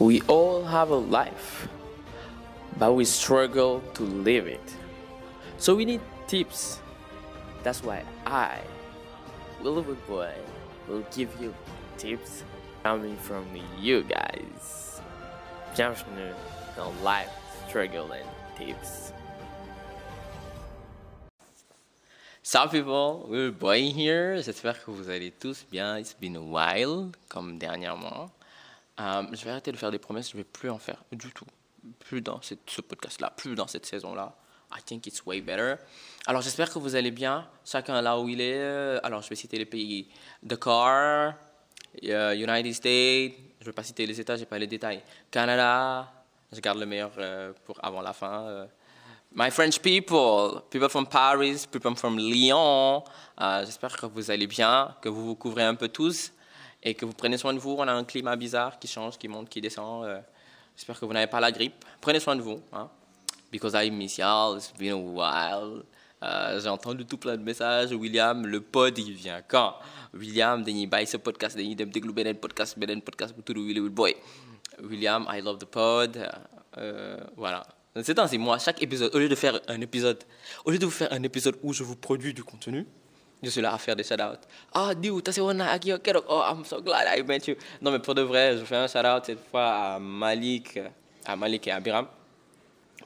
We all have a life, but we struggle to live it. So we need tips. That's why I, Willow Boy, will give you tips coming from you guys. Bienvenue dans Life Struggle and Tips. Salut people, Will Boy here. J'espère que vous allez tous bien. It's been a while, comme dernièrement. Euh, je vais arrêter de faire des promesses, je ne vais plus en faire du tout. Plus dans ce podcast-là, plus dans cette saison-là. I think it's way better. Alors j'espère que vous allez bien, chacun là où il est. Alors je vais citer les pays. Dakar, euh, United States, je ne vais pas citer les États, je n'ai pas les détails. Canada, je garde le meilleur euh, pour avant la fin. My French people, people from Paris, people from Lyon. J'espère que vous allez bien, que vous vous couvrez un peu tous et que vous prenez soin de vous. On a un climat bizarre qui change, qui monte, qui descend. Euh, J'espère que vous n'avez pas la grippe. Prenez soin de vous. Hein? Because I miss y'all. It's been a while. Euh, J'ai entendu tout plein de messages. William, le pod, il vient quand? William, dañuy bàyyi ce podcast dem podcast podcast bu tudd Willy Will Boy. William, I love the pod. Euh, voilà. C'est ainsi, moi, chaque épisode, au lieu de faire un épisode, au lieu de vous faire un épisode où je vous produis du contenu, je suis là à faire des shout-outs. Ah, dude, t'as. Oh, I'm so glad I met you. Non, mais pour de vrai, je fais un shout-out cette fois à Malik, à Malik et à Biram.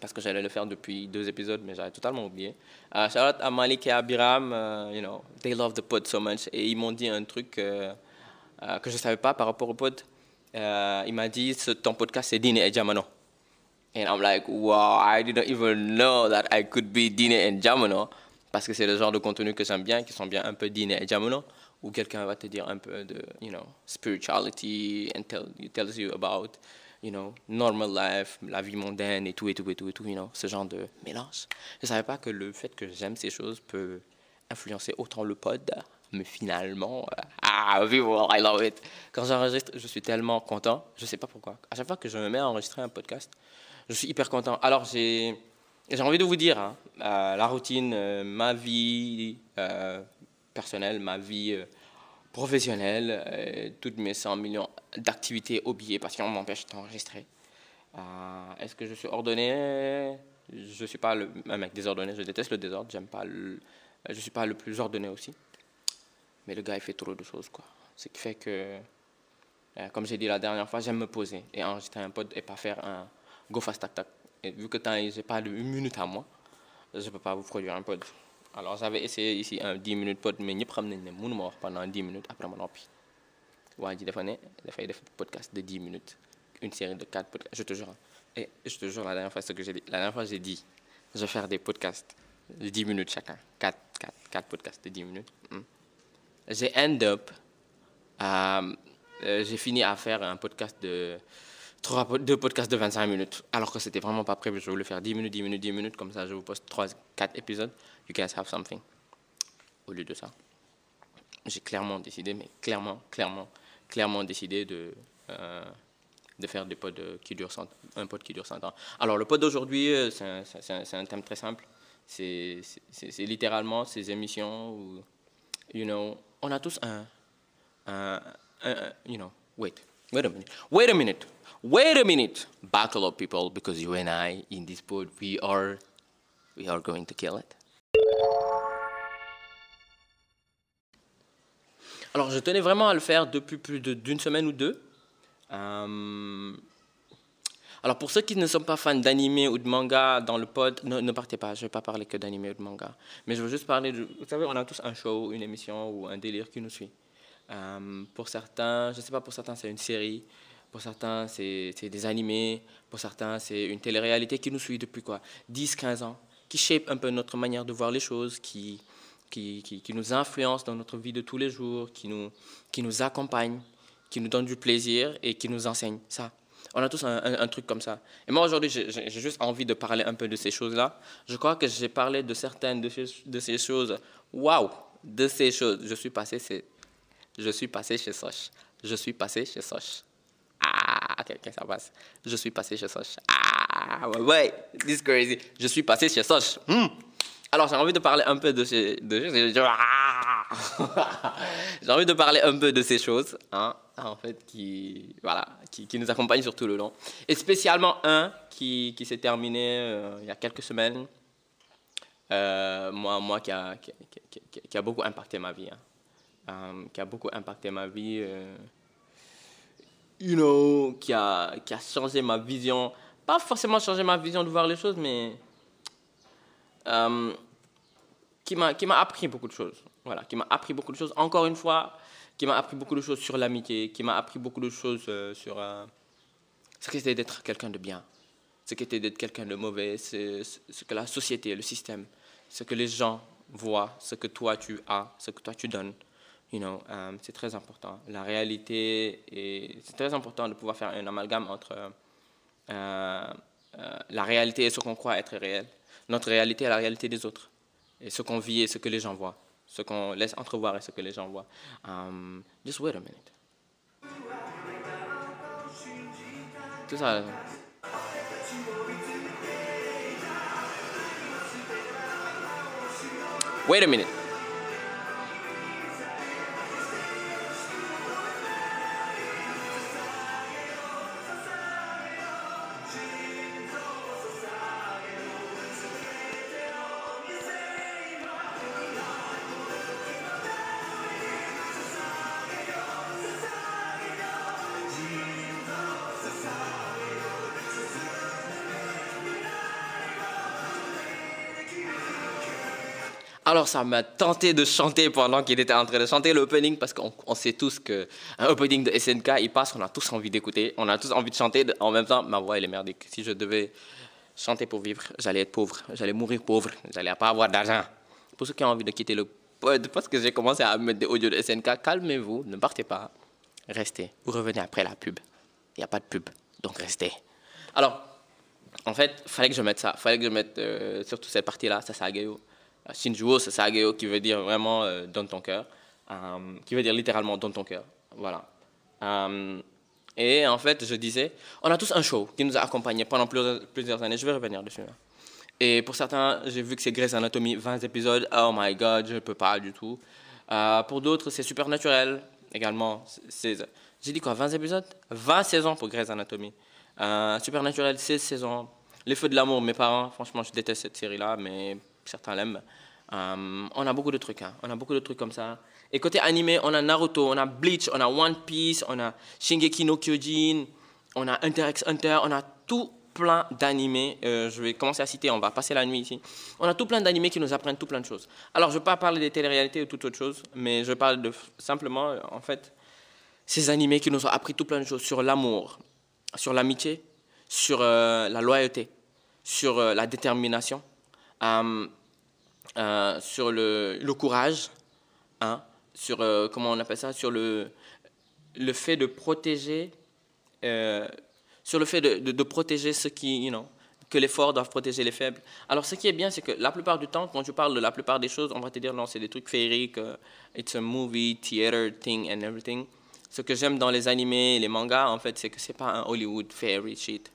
Parce que j'allais le faire depuis deux épisodes, mais j'avais totalement oublié. Uh, shout-out à Malik et à Biram. Uh, you know, they love the pod so much. Et ils m'ont dit un truc euh, que je ne savais pas par rapport au pod. Euh, il m'a dit, ton podcast, c'est Dine et Jamano. And I'm like, wow, I didn't even know that I could be Dine and Jamono. Parce que c'est le genre de contenu que j'aime bien, qui sont bien un peu Dine et Jamono, où quelqu'un va te dire un peu de, you know, spirituality and tell, tells you about, you know, normal life, la vie mondaine et tout, et tout, et tout, et tout, you know, ce genre de mélange. Je savais pas que le fait que j'aime ces choses peut influencer autant le pod, mais finalement, euh, ah, people, I love it. Quand j'enregistre, je suis tellement content, je sais pas pourquoi. À chaque fois que je me mets à enregistrer un podcast, je suis hyper content. Alors, j'ai envie de vous dire, hein, euh, la routine, euh, ma vie euh, personnelle, ma vie professionnelle, toutes mes 100 millions d'activités oubliées parce qu'on m'empêche d'enregistrer. Est-ce que je suis ordonné? Je suis pas le, un mec désordonné, je déteste le désordre, j'aime pas je suis pas le plus ordonné aussi. Mais le gars, il fait trop de choses, quoi. Ce qui fait que, comme j'ai dit la dernière fois, j'aime me poser et enregistrer un pod et pas faire un go fast tac tac. Vu que tant j'ai pas une minute à moi, je ne peux pas vous produire un pod. Alors j'avais essayé ici un 10 minutes pod, mais ñëpp xam nañ ne mënu pendant 10 minutes après ma noppi. waa ji dafa ne dafay def podcast de 10 minutes, une série de 4 podcasts, je te jure. Et je te jure, la dernière fois, ce que j'ai dit, la dernière fois, j'ai dit, je vais faire des podcasts de 10 minutes chacun, 4, 4, 4 podcasts de 10 minutes. Hmm. J'ai end up, euh, euh, j'ai fini à faire un podcast de trois, deux podcasts de 25 minutes, alors que c'était vraiment pas prévu. Je voulais faire 10 minutes, 10 minutes, 10 minutes, comme ça je vous poste 3, 4 épisodes. You guys have something. Au lieu de ça, j'ai clairement décidé, mais clairement, clairement, clairement décidé de, euh, de faire des pods euh, qui durent 100, un pod qui dure 100 ans. Alors le pod d'aujourd'hui, euh, c'est un, un- thème très simple. C'est littéralement ces émissions où, you know, on a tous un- un- you know, wait, wait a minute, wait a minute, wait a people, because you and I, in this pod, we are, we are going to kill it. Alors, je tenais vraiment à le faire depuis plus d'une semaine ou deux. Euh, alors, pour ceux qui ne sont pas fans d'anime ou de manga dans le pod, ne, ne partez pas, je ne vais pas parler que d'anime ou de manga. Mais je veux juste parler de. Vous savez, on a tous un show, une émission ou un délire qui nous suit. Euh, pour certains, je ne sais pas, pour certains, c'est une série. Pour certains, c'est des animés. Pour certains, c'est une télé-réalité qui nous suit depuis quoi? 10, 15 ans. Qui shape un peu notre manière de voir les choses, qui, qui, qui, nous influence dans notre vie de tous les jours, qui nous, qui nous accompagne, qui nous donne du plaisir et qui nous enseigne. Ça. On a tous un, truc comme ça. Et moi, aujourd'hui, j'ai juste envie de parler un peu de ces choses-là. Je crois que j'ai parlé de certaines de ces, de ces choses. Waouh De ces choses. Je suis passé, chez- je suis passé chez Soch. Je suis passé chez Soch. Ah, ok, ça passe. Je suis passé chez Soch. Ah, ouais, ouais, this is crazy. Je suis passé chez Soch. Hmm. Alors, j'ai envie de parler un peu de ces... De, Ah. j'ai envie de parler un peu de ces choses. Hein. en fait, qui, voilà, qui, nous accompagnent sur tout le long. Et spécialement un qui, qui s'est terminé euh, il y a quelques semaines, euh, moi, moi qui, a, qui, qui, qui, a beaucoup impacté ma vie. Hein. Euh, qui a beaucoup impacté ma vie. Euh, you know, qui a, qui a changé ma vision. Pas forcément changé ma vision de voir les choses, mais euh, qui m'a appris beaucoup de choses. Voilà, qui m'a appris beaucoup de choses. Encore une fois, qui m'a appris beaucoup de choses sur l'amitié, qui m'a appris beaucoup de choses sur ce qu'était d'être quelqu'un de bien, ce qu'était d'être quelqu'un de mauvais, ce, ce, que la société, le système, ce que les gens voient, ce que toi tu as, ce que toi tu donnes. You know, um, c'est très important. La réalité, et c'est très important de pouvoir faire un amalgame entre euh, euh, la réalité et ce qu'on croit être réel. Notre réalité et la réalité des autres. Et ce qu'on vit et ce que les gens voient. Ce qu'on laisse entrevoir et ce que les gens voient. Just wait a minute. Tout ça. Wait a minute. Ça m'a tenté de chanter pendant qu'il était en train de chanter l'opening parce qu'on sait tous qu'un opening de SNK, il passe, on a tous envie d'écouter, on a tous envie de chanter. En même temps, ma voix elle est merdique. Si je devais chanter pour vivre, j'allais être pauvre, j'allais mourir pauvre, j'allais pas avoir d'argent. Pour ceux qui ont envie de quitter le pod, parce que j'ai commencé à mettre des audios de SNK, calmez-vous, ne partez pas, restez. Vous revenez après la pub. Il n'y a pas de pub, donc restez. Alors, en fait, fallait que je mette ça, fallait que je mette euh, surtout cette partie-là, ça c'est Agayo. Shinjuo, c'est Sageo qui veut dire vraiment euh, donne ton cœur, euh, qui veut dire littéralement donne ton cœur. Voilà. Euh, et en fait, je disais, on a tous un show qui nous a accompagnés pendant plusieurs, années. Je vais revenir dessus. Hein. Et pour certains, j'ai vu que c'est Grey's Anatomy, 20 épisodes. Oh my god, je ne peux pas du tout. pour d'autres, c'est Supernaturel également. J'ai dit quoi, 20 épisodes? 20 saisons pour Grey's Anatomy. Supernaturel, 16 saisons. Les Feux de l'amour, mes parents, franchement, je déteste cette série-là, mais certains l'aiment. Um, on a beaucoup de trucs, hein. on a beaucoup de trucs comme ça. Et côté animé, on a Naruto, on a Bleach, on a One Piece, on a Shingeki no Kyojin, on a Hunter x Hunter, on a tout plein d'animés. Euh, je vais commencer à citer, on va passer la nuit ici. On a tout plein d'animés qui nous apprennent tout plein de choses. Alors, je ne vais pas parler des téléréalités ou toute autre chose, mais je parle de simplement, en fait, ces animés qui nous ont appris tout plein de choses sur l'amour, sur l'amitié, sur euh, la loyauté, sur euh, la détermination euh, euh, sur le, courage, hein, sur, euh, comment on appelle ça, sur le, le fait de protéger, sur le fait de, de, protéger ceux qui, you know, que les forts doivent protéger les faibles. Alors, ce qui est bien, c'est que la plupart du temps, quand tu parles de la plupart des choses, on va te dire non, c'est des trucs féeriques, it's a movie, theater thing and everything. Ce que j'aime dans les animés, les mangas, en fait, c'est que c'est pas un Hollywood fairy shit.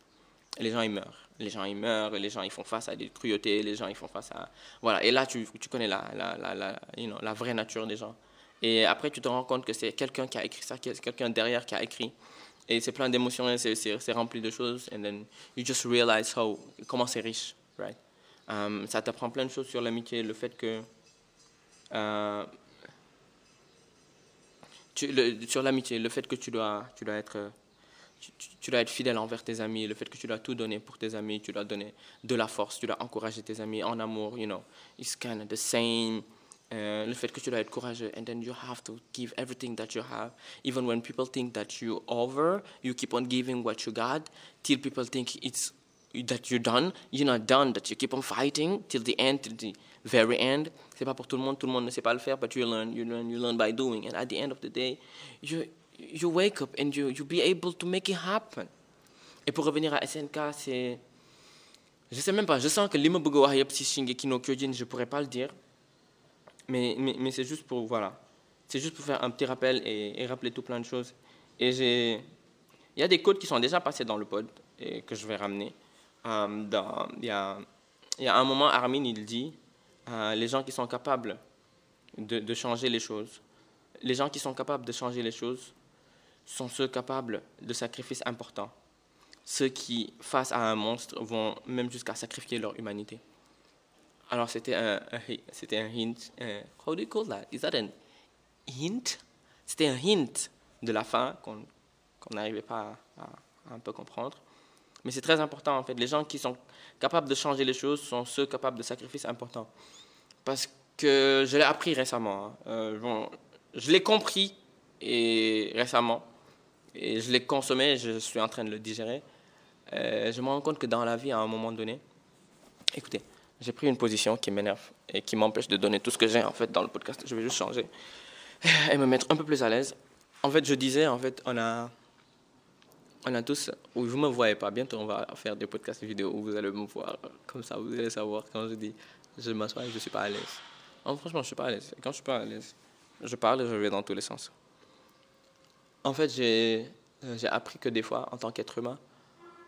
Les gens, ils meurent les gens ils meurent, les gens ils font face à des cruautés, les gens ils font face à... Voilà, et là tu, tu connais la, la, la, la, you know, la vraie nature des gens. Et après tu te rends compte que c'est quelqu'un qui a écrit ça, quelqu'un derrière qui a écrit. Et c'est plein d'émotions, c'est rempli de choses. And then you just realize how, comment c'est riche, right? Um, ça t'apprend plein de choses sur l'amitié, le fait que... Euh, le, sur l'amitié, le fait que tu dois, tu dois être tu, dois être fidèle envers tes amis, le fait que tu dois tout donner pour tes amis, tu dois donner de la force, tu dois encourager tes amis en amour, you know, it's kind of the same. Uh, le fait que tu dois être courageux, and then you have to give everything that you have. Even when people think that you're over, you keep on giving what you got till people think it's that you're done. You're not done, that you keep on fighting till the end, till the very end. C'est pas pour tout le monde, tout le monde ne sait pas le faire, but you learn, you learn, you learn by doing. And at the end of the day, you you wake up and you, you be able to make it happen. Et pour revenir à SNK, c'est. Je sais même pas, je sens que li ma bëgg a wax yëpp si Shingeki no Kyojin, je pourrais pas le dire. Mais, mais, c'est juste pour. Voilà. C'est juste pour faire un petit rappel et, rappeler tout plein de choses. Et j'ai. Il y a des codes qui sont déjà passés dans le pod et que je vais ramener. Dans, il, y a, y a un moment, Armin, il dit euh, les gens qui sont capables de changer les choses, les gens qui sont capables de changer les choses sont ceux capables de sacrifices importants. Ceux qui, face à un monstre, vont même jusqu'à sacrifier leur humanité. Alors c'était un, c'était un hint. how do you call that? Is that an hint? C'était un hint de la fin qu'on n'arrivait pas à, un peu comprendre. Mais c'est très important en fait. Les gens qui sont capables de changer les choses sont ceux capables de sacrifices importants. Parce que je l'ai appris récemment. Hein. Euh, je l'ai compris et récemment. Et je l'ai consommé, je suis en train de le digérer. Euh, je me rends compte que dans la vie, à un moment donné, écoutez, j'ai pris une position qui m'énerve et qui m'empêche de donner tout ce que j'ai en fait dans le podcast. Je vais juste changer et me mettre un peu plus à l'aise. En fait, je disais, en fait, on a, on a tous, vous ne me voyez pas, bientôt on va faire des podcasts vidéo où vous allez me voir, comme ça vous allez savoir quand je dis je m'assois et je ne suis pas à l'aise. franchement, je ne suis pas à l'aise. Quand je ne suis pas à l'aise, je parle et je vais dans tous les sens. En fait, j'ai appris que des fois, en tant qu'être humain,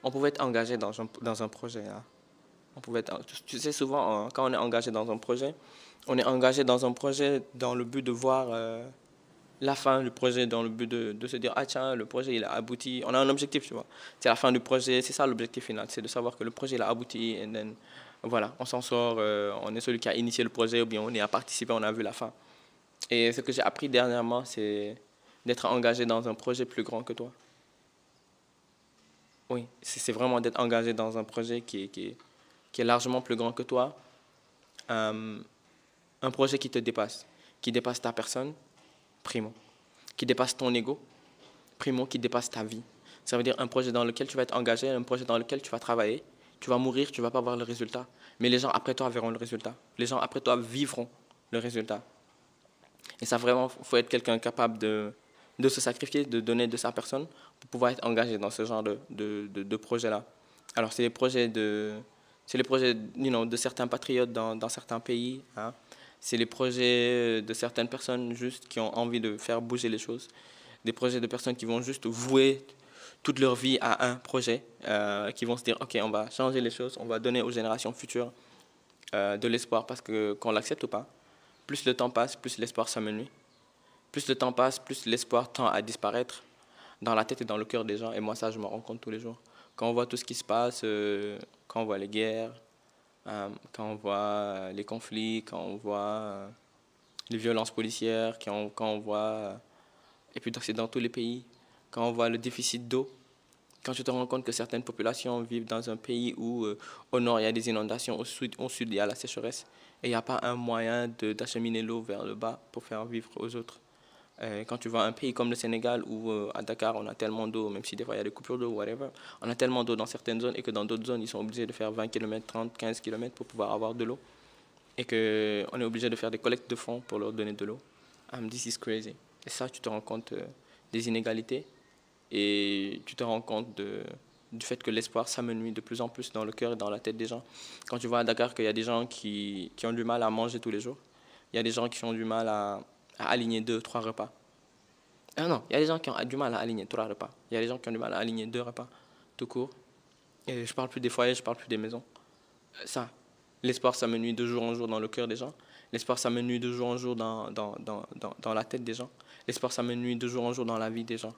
on pouvait être engagé dans un, dans un projet. Hein. On pouvait tu sais, souvent, quand on est engagé dans un projet, on est engagé dans un projet dans le but de voir euh, la fin du projet, dans le but de, de, se dire, ah tiens, le projet, il a abouti. On a un objectif, tu vois. C'est la fin du projet, c'est ça l'objectif final, c'est de savoir que le projet, il a abouti. Et then, voilà, on s'en sort, euh, on est celui qui a initié le projet, ou bien on est à participer, on a vu la fin. Et ce que j'ai appris dernièrement, c'est d'être engagé dans un projet plus grand que toi. Oui, c'est vraiment d'être engagé dans un projet qui est, largement plus grand que toi. Euh, un projet qui te dépasse, qui dépasse ta personne, primo. Qui dépasse ton ego, primo, qui dépasse ta vie. Ça veut dire un projet dans lequel tu vas être engagé, un projet dans lequel tu vas travailler. Tu vas mourir, tu ne vas pas voir le résultat. Mais les gens après toi verront le résultat. Les gens après toi vivront le résultat. Et ça, vraiment, il faut être quelqu'un capable de, de se sacrifier, de donner de sa personne pour pouvoir être engagé dans ce genre de, de, de, projet-là. Alors, c'est les projets de, c'est les projets de certains patriotes dans, dans certains pays. Hein. C'est les projets de certaines personnes juste qui ont envie de faire bouger les choses. Des projets de personnes qui vont juste vouer toute leur vie à un projet, euh, qui vont se dire, OK, on va changer les choses, on va donner aux générations futures euh, de l'espoir, parce que qu'on l'accepte ou pas, plus le temps passe, plus l'espoir s'amenuise. Plus le temps passe, plus l'espoir tend à disparaître dans la tête et dans le cœur des gens. Et moi, ça, je me rends compte tous les jours. Quand on voit tout ce qui se passe, euh, quand on voit les guerres, euh, quand on voit les conflits, quand on voit les violences policières, quand on, quand on voit, et puis c'est dans tous les pays, quand on voit le déficit d'eau, quand tu te rends compte que certaines populations vivent dans un pays où au nord il y a des inondations, au sud, au sud il y a la sécheresse, et il n'y a pas un moyen d'acheminer l'eau vers le bas pour faire vivre aux autres. Euh, quand tu vois un pays comme le Sénégal où euh, à Dakar on a tellement d'eau, même si des fois il y a des coupures d'eau, whatever, on a tellement d'eau dans certaines zones et que dans d'autres zones ils sont obligés de faire 20 km, 30, 15 km pour pouvoir avoir de l'eau et qu'on est obligé de faire des collectes de fonds pour leur donner de l'eau. This is crazy. Et ça, tu te rends compte euh, des inégalités et tu te rends compte du fait que l'espoir s'amenuit de plus en plus dans le cœur et dans la tête des gens. Quand tu vois à Dakar qu'il y a des gens qui, qui, ont du mal à manger tous les jours, il y a des gens qui ont du mal à, aligner deux, trois repas. Ah non, il y a des gens qui ont du mal à aligner trois repas. Il y a des gens qui ont du mal à aligner deux repas, tout court. Et je parle plus des foyers, je parle plus des maisons. Euh, ça, l'espoir s'amenuit de jour en jour dans le cœur des gens. L'espoir s'amenuit de jour en jour dans, dans, dans, dans, la tête des gens. L'espoir s'amenuit de jour en jour dans la vie des gens.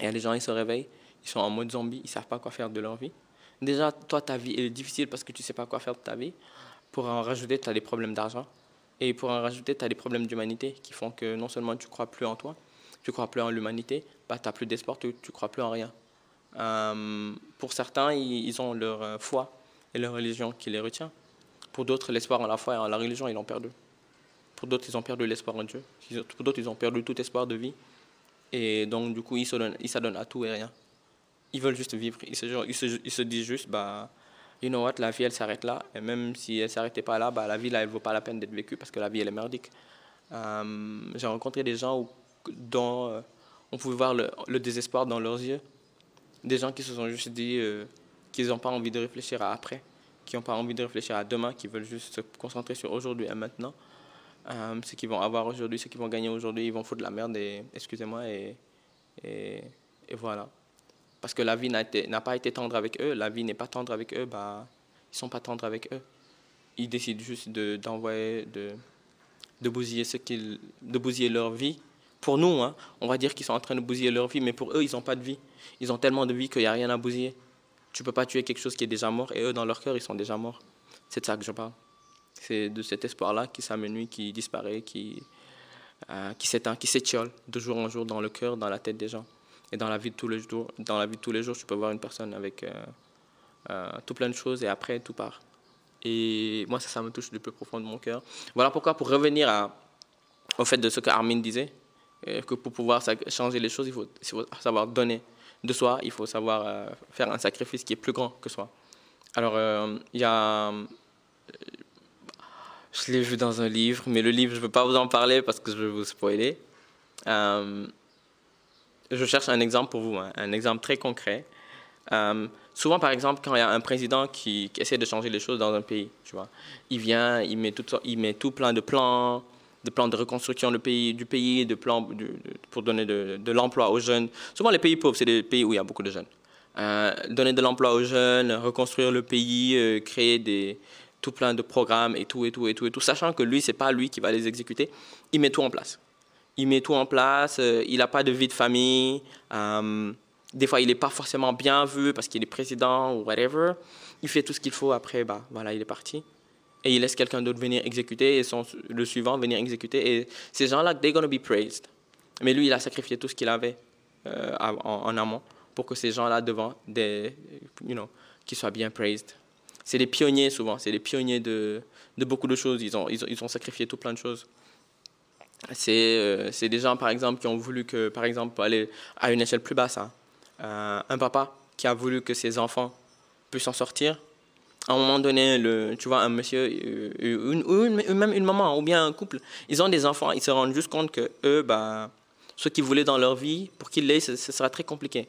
Et les gens, ils se réveillent, ils sont en mode zombie, ils ne savent pas quoi faire de leur vie. Déjà, toi, ta vie est difficile parce que tu ne sais pas quoi faire de ta vie. Pour en rajouter, tu as des problèmes d'argent. Et pour en rajouter, tu as des problèmes d'humanité qui font que non seulement tu crois plus en toi, tu crois plus en l'humanité, bah, tu n'as plus d'espoir, tu ne crois plus en rien. Euh, pour certains, ils, ont leur euh, foi et leur religion qui les retient. Pour d'autres, l'espoir en la foi et en la religion, ils l'ont perdu. Pour d'autres, ils ont perdu l'espoir en Dieu. Pour d'autres, ils ont perdu tout espoir de vie. Et donc, du coup, ils s'adonnent à tout et rien. Ils veulent juste vivre. Ils se, ils se disent juste, bah, you know what, la vie, elle s'arrête là. Et même si elle ne s'arrêtait pas là, bah, la vie, là, elle ne vaut pas la peine d'être vécue parce que la vie, elle est merdique. Euh, j'ai rencontré des gens dont euh, on pouvait voir le, désespoir dans leurs yeux. Des gens qui se sont juste dit euh, qu'ils n'ont pas envie de réfléchir à après, qui n'ont pas envie de réfléchir à demain, qui veulent juste se concentrer sur aujourd'hui et maintenant. Ce qu'ils vont avoir aujourd'hui, ce qu'ils vont gagner aujourd'hui, ils vont foutre de la merde, excusez-moi, et, et, voilà. Parce que la vie n'a pas été tendre avec eux, la vie n'est pas tendre avec eux, bah, ils ne sont pas tendres avec eux. Ils décident juste d'envoyer, de, bousiller ce de bousiller leur vie pour nous, hein, on va dire qu'ils sont en train de bousiller leur vie, mais pour eux, ils n'ont pas de vie. Ils ont tellement de vie qu'il n'y a rien à bousiller. Tu ne peux pas tuer quelque chose qui est déjà mort, et eux, dans leur cœur, ils sont déjà morts. C'est de ça que je parle. C'est de cet espoir-là qui s'amenuit, qui disparaît, qui, euh, qui s'éteint, qui s'étiole de jour en jour dans le cœur, dans la tête des gens. Et dans la vie de tous les jours, dans la vie de tous les jours, tu peux voir une personne avec euh, euh, tout plein de choses et après tout part. Et moi, ça, me touche du plus profond de mon cœur. Voilà pourquoi, pour revenir au fait de ce que Armin disait, que pour pouvoir changer les choses, il faut, savoir donner de soi, il faut savoir faire un sacrifice qui est plus grand que soi. Alors, il y a je l'ai vu dans un livre, mais le livre, je ne veux pas vous en parler parce que je vais vous spoiler. Euh, je cherche un exemple pour vous, hein, un exemple très concret. Euh, souvent, par exemple, quand il y a un président qui, essaie de changer les choses dans un pays, tu vois, il vient, il met tout, il met tout plein de plans, de plans de reconstruction du pays, de plans pour donner de, l'emploi aux jeunes. Souvent, les pays pauvres, c'est des pays où il y a beaucoup de jeunes. Euh, donner de l'emploi aux jeunes, reconstruire le pays, créer des, tout plein de programmes et tout, et tout, et tout, et tout, sachant que lui, c'est pas lui qui va les exécuter. Il met tout en place. Il met tout en place, euh, il n'a pas de vie de famille. Euh, des fois, il n'est pas forcément bien vu parce qu'il est président ou whatever. Il fait tout ce qu'il faut, après, bah, voilà, il est parti. Et il laisse quelqu'un d'autre venir exécuter et son, le suivant venir exécuter. Et ces gens-là, they're to be praised. Mais lui, il a sacrifié tout ce qu'il avait euh, en, amont pour que ces gens-là devant, des, you know, qu'ils soient bien praised c'est les pionniers souvent, c'est les pionniers de, de, beaucoup de choses. Ils ont, ils ont, ils, ont, sacrifié tout plein de choses. C'est euh, des gens, par exemple, qui ont voulu que, par exemple, aller à une échelle plus basse, hein. euh, un papa qui a voulu que ses enfants puissent en sortir. À un moment donné, le, tu vois, un monsieur, euh, ou même une maman, ou bien un couple, ils ont des enfants, ils se rendent juste compte que eux, bah, ce qu'ils voulaient dans leur vie, pour qu'ils l'aient, ce, sera très compliqué.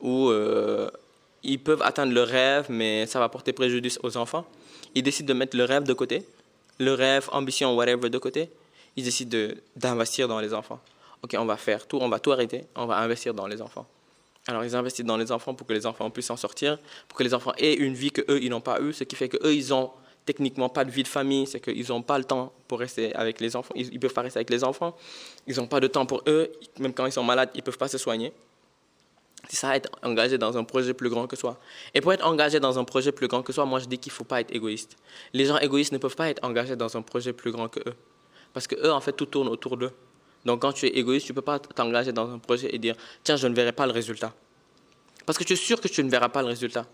Ou ils peuvent atteindre le rêve, mais ça va porter préjudice aux enfants. Ils décident de mettre le rêve de côté, le rêve, ambition, whatever de côté. Ils décident d'investir dans les enfants. Ok, on va faire tout, on va tout arrêter, on va investir dans les enfants. Alors ils investissent dans les enfants pour que les enfants puissent s'en sortir, pour que les enfants aient une vie que eux ils n'ont pas eu, ce qui fait que eux ils ont techniquement pas de vie de famille, c'est qu'ils n'ont pas le temps pour rester avec les enfants, ils ne peuvent pas rester avec les enfants, ils n'ont pas de temps pour eux, même quand ils sont malades, ils peuvent pas se soigner. C'est ça, être engagé dans un projet plus grand que soi. Et pour être engagé dans un projet plus grand que soi, moi je dis qu'il faut pas être égoïste. Les gens égoïstes ne peuvent pas être engagés dans un projet plus grand que eux. Parce que eux, en fait, tout tourne autour d'eux. Donc quand tu es égoïste, tu ne peux pas t'engager dans un projet et dire, tiens, je ne verrai pas le résultat. Parce que tu es sûr que tu ne verras pas le résultat.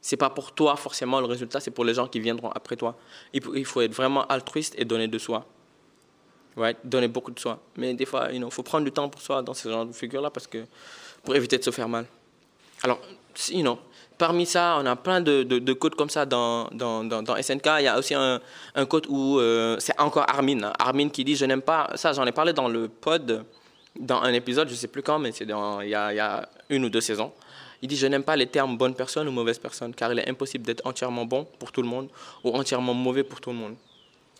Ce n'est pas pour toi forcément le résultat, c'est pour les gens qui viendront après toi. Il faut être vraiment altruiste et donner de soi. Ouais, donner beaucoup de soi. Mais des fois, il faut prendre du temps pour soi dans ce genre de figure-là pour éviter de se faire mal. Alors, sinon, parmi ça, on a plein de, de, codes comme ça dans, SNK. Il y a aussi un, code où euh, c'est encore Armin. Hein. Armin qui dit Je n'aime pas. Ça, j'en ai parlé dans le pod, dans un épisode, je ne sais plus quand, mais c'est il, il y a une ou deux saisons. Il dit Je n'aime pas les termes bonne personne ou mauvaise personne, car il est impossible d'être entièrement bon pour tout le monde ou entièrement mauvais pour tout le monde.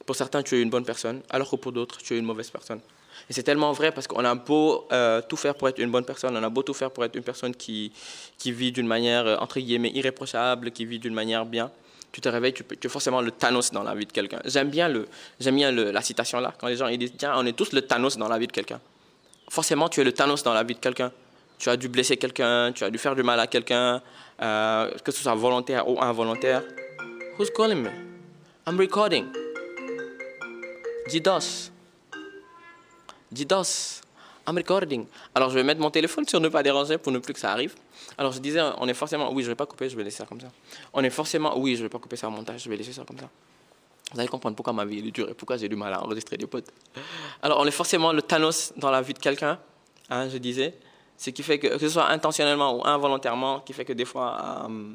Pour certains, tu es une bonne personne, alors que pour d'autres, tu es une mauvaise personne. Et c'est tellement vrai parce qu'on a beau euh, tout faire pour être une bonne personne, on a beau tout faire pour être une personne qui, qui vit d'une manière, euh, entre guillemets, irréprochable, qui vit d'une manière bien. Tu te réveilles, tu, tu, es forcément le Thanos dans la vie de quelqu'un. J'aime bien, le, j'aime bien la citation là, quand les gens ils disent Tiens, on est tous le Thanos dans la vie de quelqu'un. Forcément, tu es le Thanos dans la vie de quelqu'un. Tu as dû blesser quelqu'un, tu as dû faire du mal à quelqu'un, euh, que ce soit volontaire ou involontaire. Who's calling me? I'm recording. DDoS. DDoS. I'm recording. Alors, je vais mettre mon téléphone sur ne pas déranger pour ne plus que ça arrive. Alors, je disais, on est forcément. Oui, je vais pas couper, je vais laisser ça comme ça. On est forcément. Oui, je vais pas couper ça au montage, je vais laisser ça comme ça. Vous allez comprendre pourquoi ma vie est dure et pourquoi j'ai du mal à enregistrer des potes. Alors, on est forcément le Thanos dans la vie de quelqu'un, hein, je disais. Ce qui fait que, que ce soit intentionnellement ou involontairement, qui fait que des fois, euh,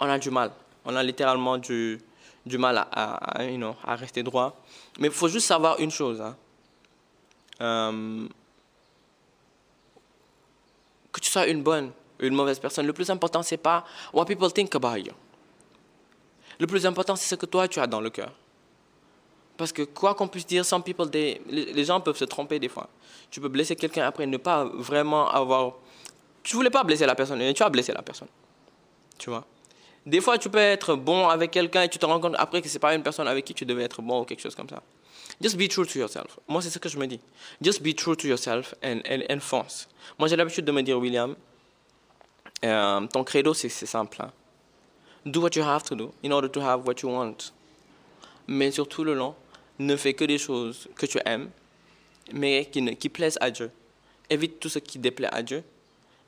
on a du mal. On a littéralement du, du mal à, à, know, à rester droit. Mais il faut juste savoir une chose. Hein. Euh, que tu sois une bonne ou une mauvaise personne, le plus important, c'est pas what people think about you. Le plus important, c'est ce que toi, tu as dans le cœur. Parce que quoi qu'on puisse dire, some people, les gens peuvent se tromper des fois. Tu peux blesser quelqu'un après ne pas vraiment avoir... Tu voulais pas blesser la personne, mais tu as blessé la personne. Tu vois? Des fois, tu peux être bon avec quelqu'un et tu te rends compte après que ce n'est pas une personne avec qui tu devais être bon ou quelque chose comme ça. Just be true to yourself. Moi, c'est ce que je me dis. Just be true to yourself and, and, and fonce. Moi, j'ai l'habitude de me dire, William, euh, ton credo, c'est simple. Hein. Do what you have to do in order to have what you want. Mais sur tout le long, ne fais que des choses que tu aimes, mais qui, ne, plaisent à Dieu. Évite tout ce qui déplaît à Dieu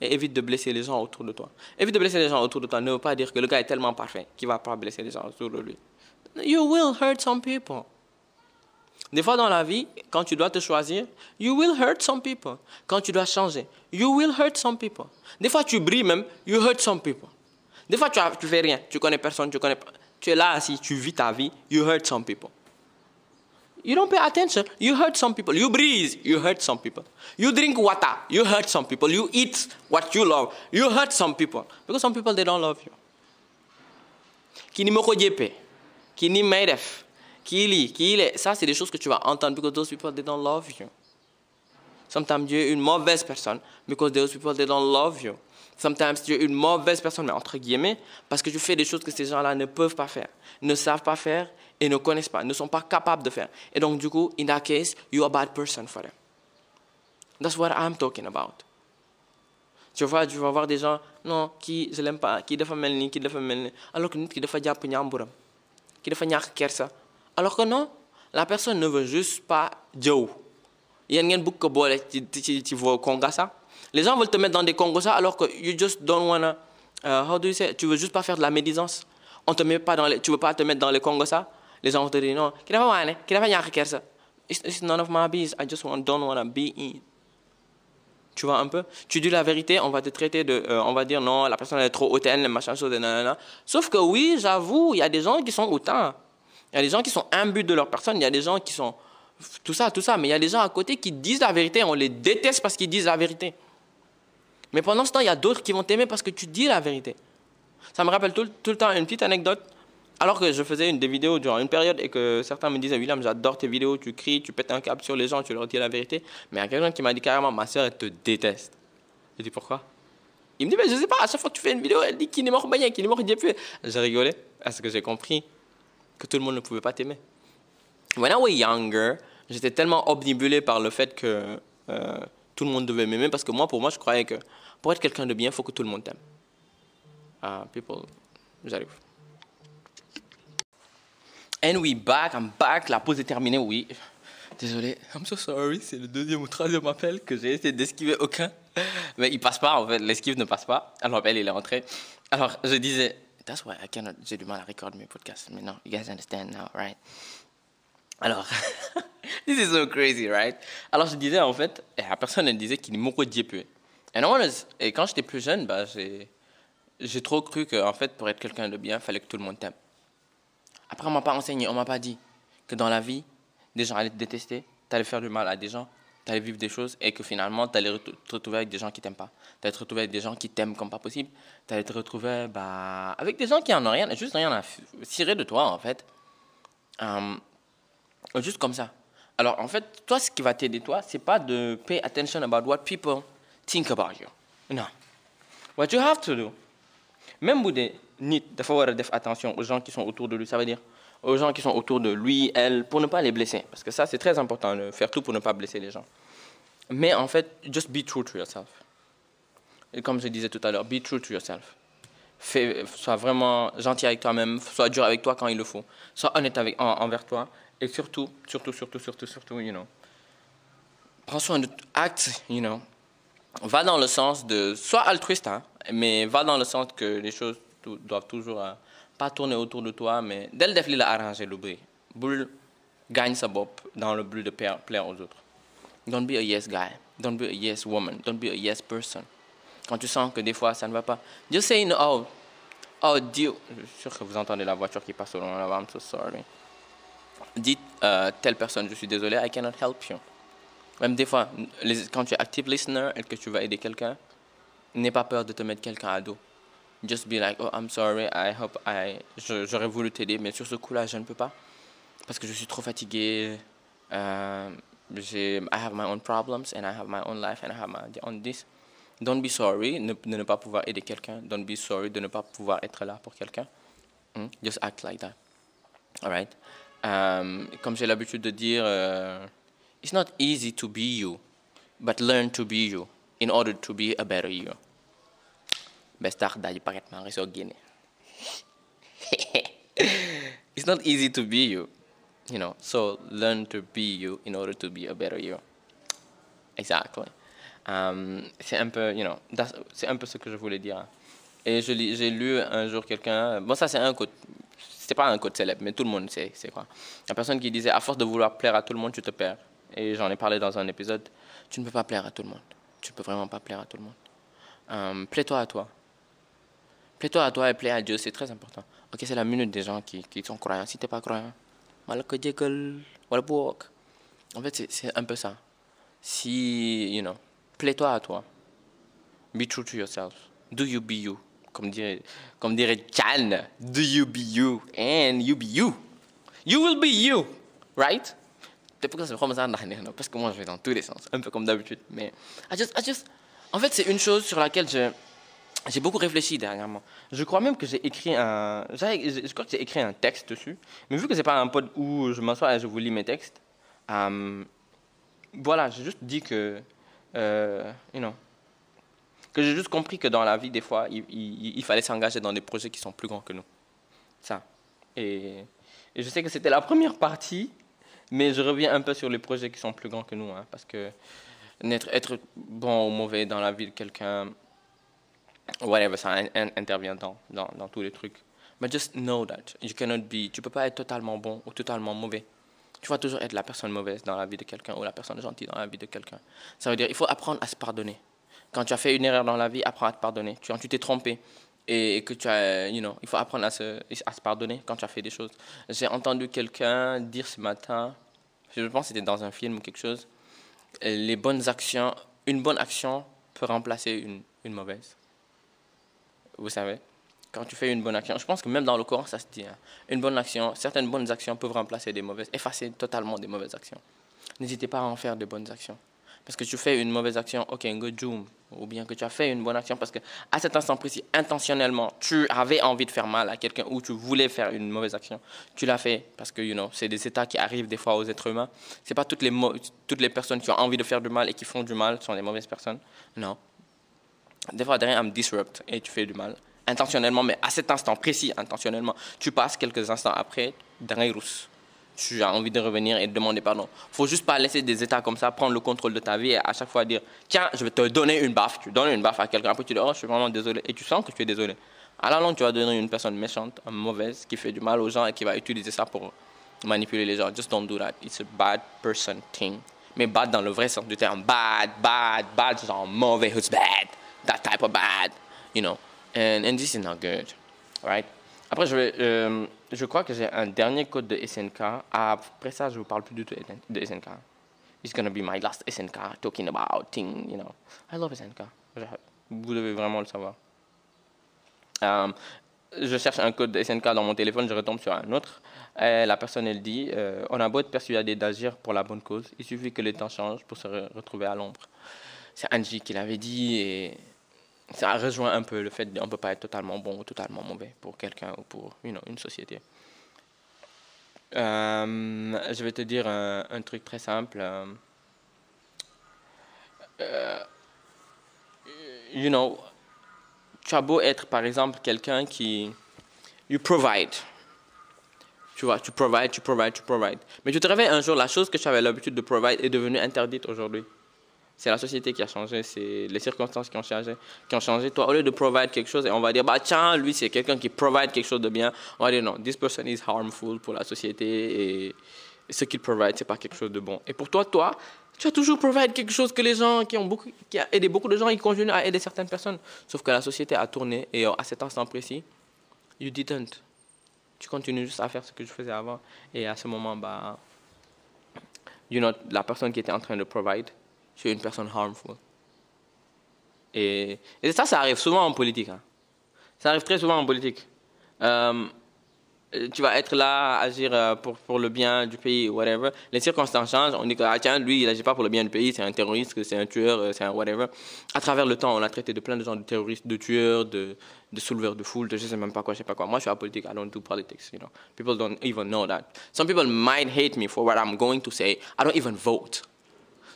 et évite de blesser les gens autour de toi. Évite de blesser les gens autour de toi ne veut pas dire que le gars est tellement parfait qu'il va pas blesser les gens autour de lui. You will hurt some people. Des fois dans la vie, quand tu dois te choisir, you will hurt some people. Quand tu dois changer, you will hurt some people. Des fois tu brilles même, you hurt some people. Des fois tu, tu fais rien, tu connais personne, tu connais tu es là assis, tu vis ta vie, you hurt some people. You don't pay attention, you hurt some people. You breathe, you hurt some people. You drink water, you hurt some people. You eat what you love, you hurt some people. Because some people, they don't love you. Kini moko jepe, kini meidef, kili, kile. Ça, c'est des choses que tu vas entendre because those people, they don't love you. Sometimes est une mauvaise personne because those people, they don't love you. Sometimes tu es une mauvaise personne, mais entre guillemets, parce que tu fais des choses que ces gens-là ne peuvent pas faire, ne savent pas faire et ne connaissent pas, ne sont pas capables de faire. Et donc, du coup, in that case, you're a bad person for them. That's what I'm talking about. Tu vois, tu vas voir des gens, non, qui, je l'aime pas, qui dafa melni, qui dafa melni, alors que nit qui dafa japp ñamburam, qui dafa ñak kersa. Alors que non, la personne ne veut juste pas jëw. Yeen ngeen bëgg ko boole ci ci ci vos congassa. Les gens veulent te mettre dans des congosas alors que you just don't wanna, uh, how do you say, tu veux juste pas faire de la médisance. On te met pas dans les, tu veux pas te mettre dans les congosas. Les gens vont te dire non, qui dafa wane, qui dafa ñak kersa. It's, it's none of my business. I just want, don't wanna be in. Tu vois un peu? Tu dis la vérité, on va te traiter de. Euh, on va dire non, la personne est trop hautaine, machin, chose, nanana. Sauf que oui, j'avoue, il y a des gens qui sont hautains. Il y a des gens qui sont imbus de leur personne. Il y a des gens qui sont. Tout ça, tout ça. Mais il y a des gens à côté qui disent la vérité. On les déteste parce qu'ils disent la vérité. Mais pendant ce temps, il y a d'autres qui vont t'aimer parce que tu dis la vérité. Ça me rappelle tout, le temps une petite anecdote. Alors que je faisais une des vidéos durant une période et que certains me disaient William, j'adore tes vidéos, tu cries, tu pètes un câble sur les gens, tu leur dis la vérité. Mais il y a quelqu'un qui m'a dit carrément Ma soeur, elle te déteste. J'ai dit Pourquoi? Il me dit Mais je sais pas, à chaque fois que tu fais une vidéo, elle dit qu'il est mort bien, qu'il est mort. J'ai rigolé parce que j'ai compris que tout le monde ne pouvait pas t'aimer. When I was younger, j'étais tellement obnibulé par le fait que. Euh, tout le monde devait m'aimer parce que moi, pour moi, je croyais que pour être quelqu'un de bien, il faut que tout le monde t'aime. Ah, people, j'arrive. And we back, I'm back, la pause est terminée, oui. Désolé, I'm so sorry, c'est le deuxième ou troisième appel que j'ai essayé d'esquiver aucun. Mais il passe pas, en fait, l'esquive ne passe pas. Alors, elle, il est rentré. Alors, je disais, that's why I cannot, j'ai du mal à recorder mes podcasts. Mais non, you guys understand now, right? Alors, this is so crazy, right? Alors, je disais, en fait, la personne, elle disait qu'il est moko dieu Et, et quand j'étais plus jeune, bah, j'ai trop cru qu'en fait, pour être quelqu'un de bien, il fallait que tout le monde t'aime. Après, on m'a pas enseigné, on m'a pas dit que dans la vie, des gens allaient te détester, tu allais faire du mal à des gens, tu allais vivre des choses et que finalement, tu allais te retrouver avec des gens qui t'aiment pas. Tu allais te retrouver avec des gens qui t'aiment comme pas possible. Tu allais te retrouver bah, avec des gens qui en ont rien, juste rien à cirer de toi, en fait. Um, Juste comme ça. Alors, en fait, toi, ce qui va t'aider, toi, c'est pas de pay attention about what people think about you. Non. What you have to do, même il faut faire attention aux gens qui sont autour de lui. Ça veut dire aux gens qui sont autour de lui, elle, pour ne pas les blesser. Parce que ça, c'est très important, faire tout pour ne pas blesser les gens. Mais en fait, just be true to yourself. Et comme je disais tout à l'heure, be true to yourself. Fais, sois vraiment gentil avec toi-même, sois dur avec toi quand il le faut, sois honnête envers toi et surtout, surtout, surtout, surtout, surtout, you know, prends soin de acte, you know, va dans le sens de, sois altruiste, hein, mais va dans le sens que les choses doivent toujours euh, pas tourner autour de toi, mais dès le défi, il a arrangé le bruit. Boule gagne sa bop dans le but de plaire aux autres. Don't be a yes guy. Don't be a yes woman. Don't be a yes person. Quand tu sens que des fois ça ne va pas, just say no. Oh, oh Dieu. Je suis sûr que vous entendez la voiture qui passe au long là-bas. I'm so sorry dites euh, telle personne, je suis désolé, I cannot help you. Même des fois, quand tu es active listener et que tu vas aider quelqu'un, n'aie pas peur de te mettre quelqu'un à dos. Just be like, oh, I'm sorry, I hope I. J'aurais voulu t'aider, mais sur ce coup-là, je ne peux pas. Parce que je suis trop fatigué. Euh, I have my own problems and I have my own life and I have my own this. Don't be sorry de ne, pas pouvoir aider quelqu'un. Don't be sorry de ne pas pouvoir être là pour quelqu'un. Hmm? Just act like that. All right? Euh, comme j'ai l'habitude de dire, euh, it's not easy to be you, but learn to be you in order to be a better you. It's not easy to be you, you know. So learn to be you in order to be a better you. Exactly. Um, c'est un peu, you know, c'est un peu ce que je voulais dire. Et j'ai lu un jour quelqu'un, bon ça c'est un code, c'est pas un code célèbre, mais tout le monde sait, c'est quoi. La personne qui disait, à force de vouloir plaire à tout le monde, tu te perds. Et j'en ai parlé dans un épisode, tu ne peux pas plaire à tout le monde. Tu ne peux vraiment pas plaire à tout le monde. Um, plais-toi à toi. Plais-toi à toi et plais à Dieu, c'est très important. Ok, c'est la minute des gens qui, qui sont croyants. Si tu n'es pas croyant, en fait, c'est un peu ça. Si, you know, plais-toi à toi. Be true to yourself. Do you be you? Comme dirait, comme dirait Chan, do you be you? And you be you. You will be you. Right? Parce que moi je vais dans tous les sens, un peu comme d'habitude. Mais I just, I just, en fait, c'est une chose sur laquelle je, j'ai beaucoup réfléchi dernièrement. Je crois même que j'ai écrit un, je crois que j'ai écrit un texte dessus. Mais vu que c'est pas un pod où je m'assois et je vous lis mes textes, euh, voilà, j'ai juste dit que, euh, you know, que j'ai juste compris que dans la vie, des fois, il, fallait s'engager dans des projets qui sont plus grands que nous. Ça. Et, et je sais que c'était la première partie, mais je reviens un peu sur les projets qui sont plus grands que nous, hein, parce que être, être bon ou mauvais dans la vie de quelqu'un, whatever, ça intervient dans, dans, tous les trucs. Mais just know that you cannot be, tu peux pas être totalement bon ou totalement mauvais. Tu vas toujours être la personne mauvaise dans la vie de quelqu'un ou la personne gentille dans la vie de quelqu'un. Ça veut dire il faut apprendre à se pardonner. Quand tu as fait une erreur dans la vie, apprends à te pardonner. Quand tu t'es trompé et que tu as, you know, il faut apprendre à se, à se pardonner quand tu as fait des choses. J'ai entendu quelqu'un dire ce matin, je pense que c'était dans un film ou quelque chose, les bonnes actions, une bonne action peut remplacer une, une mauvaise. Vous savez, quand tu fais une bonne action, je pense que même dans le Coran, ça se dit, hein, une bonne action, certaines bonnes actions peuvent remplacer des mauvaises, effacer totalement des mauvaises actions. N'hésitez pas à en faire de bonnes actions. Parce que tu fais une mauvaise action, ok, good job. Ou bien que tu as fait une bonne action parce que à cet instant précis, intentionnellement, tu avais envie de faire mal à quelqu'un ou tu voulais faire une mauvaise action. Tu l'as fait parce que, you know, c'est des états qui arrivent des fois aux êtres humains. C'est pas toutes les, toutes les personnes qui ont envie de faire du mal et qui font du mal sont des mauvaises personnes. Non. Des fois, derrière, un disrupt et tu fais du mal. Intentionnellement, mais à cet instant précis, intentionnellement. Tu passes quelques instants après, derrière tu as envie de revenir et de demander pardon. Faut juste pas laisser des états comme ça prendre le contrôle de ta vie et à chaque fois dire tiens, je vais te donner une baffe. Tu donnes une baffe à quelqu'un, après tu dis oh, je suis vraiment désolé. Et tu sens que tu es désolé. À la longue, tu vas devenir une personne méchante, mauvaise, qui fait du mal aux gens et qui va utiliser ça pour manipuler les gens. Just don't do that. It's a bad person thing. Mais bad dans le vrai sens du terme. Bad, bad, bad, genre mauvais, who's bad? That type of bad, you know. And, and this is not good, right? Après, je, euh, je crois que j'ai un dernier code de SNK. Après ça, je ne vous parle plus du tout de SNK. It's to be my last SNK talking about thing, you know. I love SNK. Vous devez vraiment le savoir. Euh, je cherche un code de SNK dans mon téléphone, je retombe sur un autre. La personne, elle dit euh, On a beau être persuadé d'agir pour la bonne cause, il suffit que le temps change pour se retrouver à l'ombre. C'est Angie qui l'avait dit et ça rejoint un peu le fait qu'on ne peut pas être totalement bon ou totalement mauvais pour quelqu'un ou pour une, société. Euh, je vais te dire un, truc très simple. Euh, euh, you know, tu as beau être par exemple quelqu'un qui. You provide. Tu vois, tu provide, tu provide, tu provide. Mais tu te réveilles un jour, la chose que tu avais l'habitude de provide est devenue interdite aujourd'hui. C'est la société qui a changé, c'est les circonstances qui ont changé. Qui ont changé. Toi, au lieu de provide quelque chose, et on va dire, bah tiens, lui, c'est quelqu'un qui provide quelque chose de bien, on va dire, non, this person is harmful pour la société et, ce qu'il provide, c'est pas quelque chose de bon. Et pour toi, toi, tu as toujours provide quelque chose que les gens qui ont beaucoup, qui a aidé beaucoup de gens, ils continuent à aider certaines personnes. Sauf que la société a tourné et à cet instant précis, you didn't. Tu continues juste à faire ce que je faisais avant. Et à ce moment, bah, you know, la personne qui était en train de provide, tu es une personne harmful. Et, ça, ça arrive souvent en politique. Hein. Ça arrive très souvent en politique. Euh, tu vas être là à agir euh, pour, pour le bien du pays, whatever. Les circonstances changent. On dit que, ah, tiens, lui, il n'agit pas pour le bien du pays, c'est un terroriste, c'est un tueur, euh, c'est un whatever. À travers le temps, on a traité de plein de gens de terroristes, de tueurs, de, de souleveurs de foule, de je sais même pas quoi, je sais pas quoi. Moi, je suis apolitique, I don't do politics, you know. People don't even know that. Some people might hate me for what I'm going to say. I don't even vote.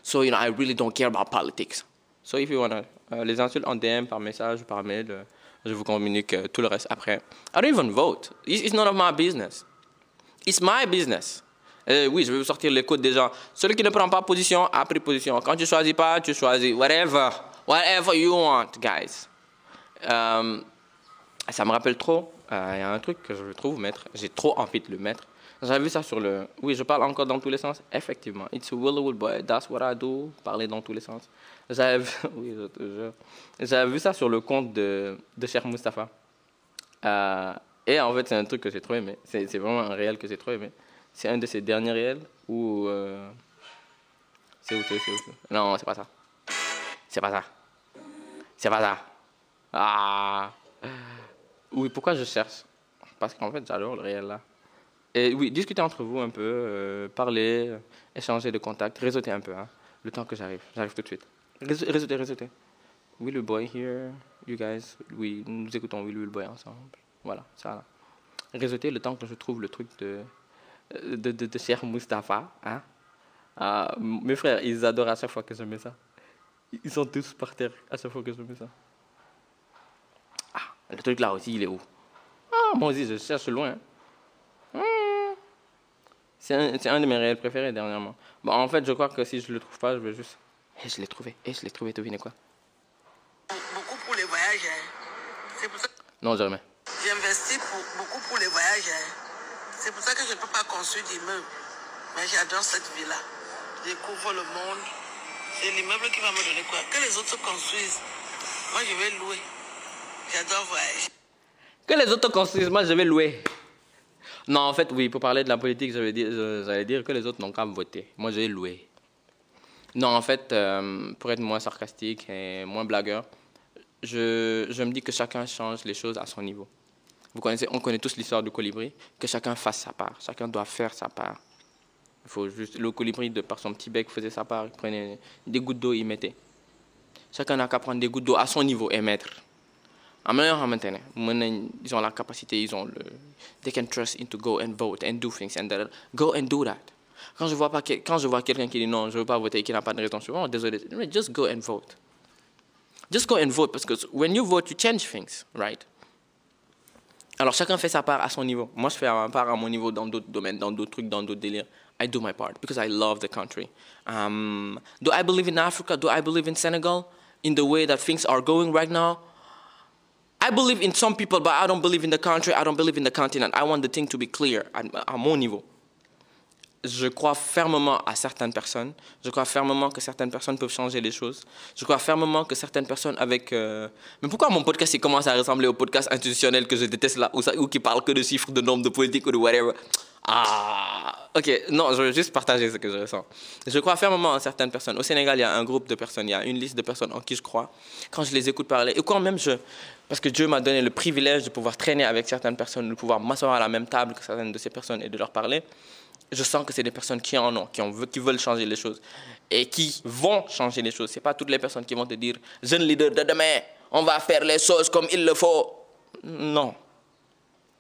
So, you know, I really don't care about politics. So, if you want to, les insultes en DM, par message, par mail, je vous communique euh, tout le reste après. I don't even vote. It's none of my business. It's my business. Euh, oui, je vais vous sortir les codes des gens. Celui qui ne prend pas position a pris position. Quand tu choisis pas, tu choisis. Whatever. Whatever you want, guys. Euh, ça me rappelle trop. Il y a un truc que je trouve mettre. J'ai trop envie de le mettre. J'avais vu ça sur le. Oui, je parle encore dans tous les sens. Effectivement. It's a Willowwood boy. That's what I do. Parler dans tous les sens. J'avais vu... Oui, J'avais vu ça sur le compte de, de Cher Mustafa. Euh, et en fait, c'est un truc que j'ai trop aimé. C'est vraiment un réel que j'ai trop aimé. C'est un de ses derniers réels où. Euh... C'est où, c'est où, où? Non, c'est pas ça. C'est pas ça. C'est pas ça. Ah Oui, pourquoi je cherche? Parce qu'en fait, j'adore le réel là. Et oui, discuter entre vous un peu, euh, parler, échanger de contacts, réseauter un peu, hein, le temps que j'arrive. J'arrive tout de suite. Réseauter, réseauter. Will le Boy here, you guys, oui, nous écoutons Will le Boy ensemble. Voilà, ça. Réseauter le temps que je trouve le truc de, de, de, de Cher Mustafa. Hein. Ah, mes frères, ils adorent à chaque fois que je mets ça. Ils sont tous par terre à chaque fois que je mets ça. Ah, le truc là aussi, il est où? Ah, moi aussi, je cherche loin. Hein. C'est un, un, de mes réels préférés dernièrement. Bon, en fait, je crois que si je ne le trouve pas, je vais juste. Et eh, je l'ai trouvé. Et eh, je l'ai trouvé, devinez quoi? Beaucoup pour les voyages. Hein. C'est pour ça. Non, jamais. J'investis beaucoup pour les voyages. Hein. C'est pour ça que je ne peux pas construire d'immeuble. Mais j'adore cette vie-là. Je découvre le monde. C'est l'immeuble qui va me donner quoi? Que les autres construisent. Moi, je vais louer. J'adore voyager. Que les autres construisent, moi, je vais louer. Non, en fait, oui, pour parler de la politique, j'allais dire, dire que les autres n'ont qu'à voter. Moi, j'ai loué. Non, en fait, euh, pour être moins sarcastique et moins blagueur, je, je, me dis que chacun change les choses à son niveau. Vous connaissez, on connaît tous l'histoire du colibri, que chacun fasse sa part, chacun doit faire sa part. Il faut juste, le colibri, de par son petit bec, faisait sa part, il prenait des gouttes d'eau, il mettait. Chacun n'a qu'à prendre des gouttes d'eau à son niveau et mettre. Ils ont la capacité, ils ont they can trust into go and vote and do things and that, go and do that. Quand je vois pas quand je vois quelqu'un qui dit non, je veux pas voter qui n'a pas de raison, je oh, désolé, just go and vote. Just go and vote parce que when you vote, you change things, right? Alors chacun fait sa part à son niveau. Moi, je fais ma part à mon niveau dans d'autres domaines, dans d'autres trucs, dans d'autres délires. I do my part because I love the country. Um, do I believe in Africa? Do I believe in Senegal? In the way that things are going right now? I believe in some people, but I don't believe in the country. I don't believe in the continent. I want the thing to be clear à, mon niveau. Je crois fermement à certaines personnes. Je crois fermement que certaines personnes peuvent changer les choses. Je crois fermement que certaines personnes avec... Euh, mais pourquoi mon podcast il commence à ressembler au podcast institutionnel que je déteste là, ou, ça, ou qui parle que de chiffres, de nombres, de politique ou de whatever? Ah, ok, non, je veux juste partager ce que je ressens. Je crois fermement en certaines personnes. Au Sénégal, il y a un groupe de personnes, il y a une liste de personnes en qui je crois. Quand je les écoute parler, et quand même je. Parce que Dieu m'a donné le privilège de pouvoir traîner avec certaines personnes, de pouvoir m'asseoir à la même table que certaines de ces personnes et de leur parler, je sens que c'est des personnes qui en ont, qui, ont, veulent changer les choses et qui vont changer les choses. Ce pas toutes les personnes qui vont te dire jeune leader de demain, on va faire les choses comme il le faut. Non.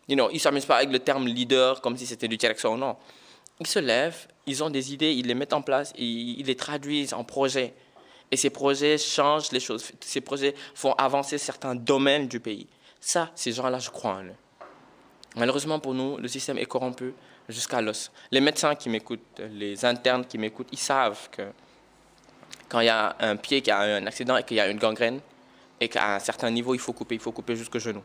You know, ils ne s'amusent pas avec le terme leader comme si c'était du direction. Non. Ils se lèvent, ils ont des idées, ils les mettent en place, ils les traduisent en projets. Et ces projets changent les choses. Ces projets font avancer certains domaines du pays. Ça, ces gens-là, je crois en eux. Malheureusement pour nous, le système est corrompu jusqu'à l'os. Les médecins qui m'écoutent, les internes qui m'écoutent, ils savent que quand il y a un pied qui a un accident et qu'il y a une gangrène, et qu'à un certain niveau, il faut couper, il faut couper jusqu'au genou.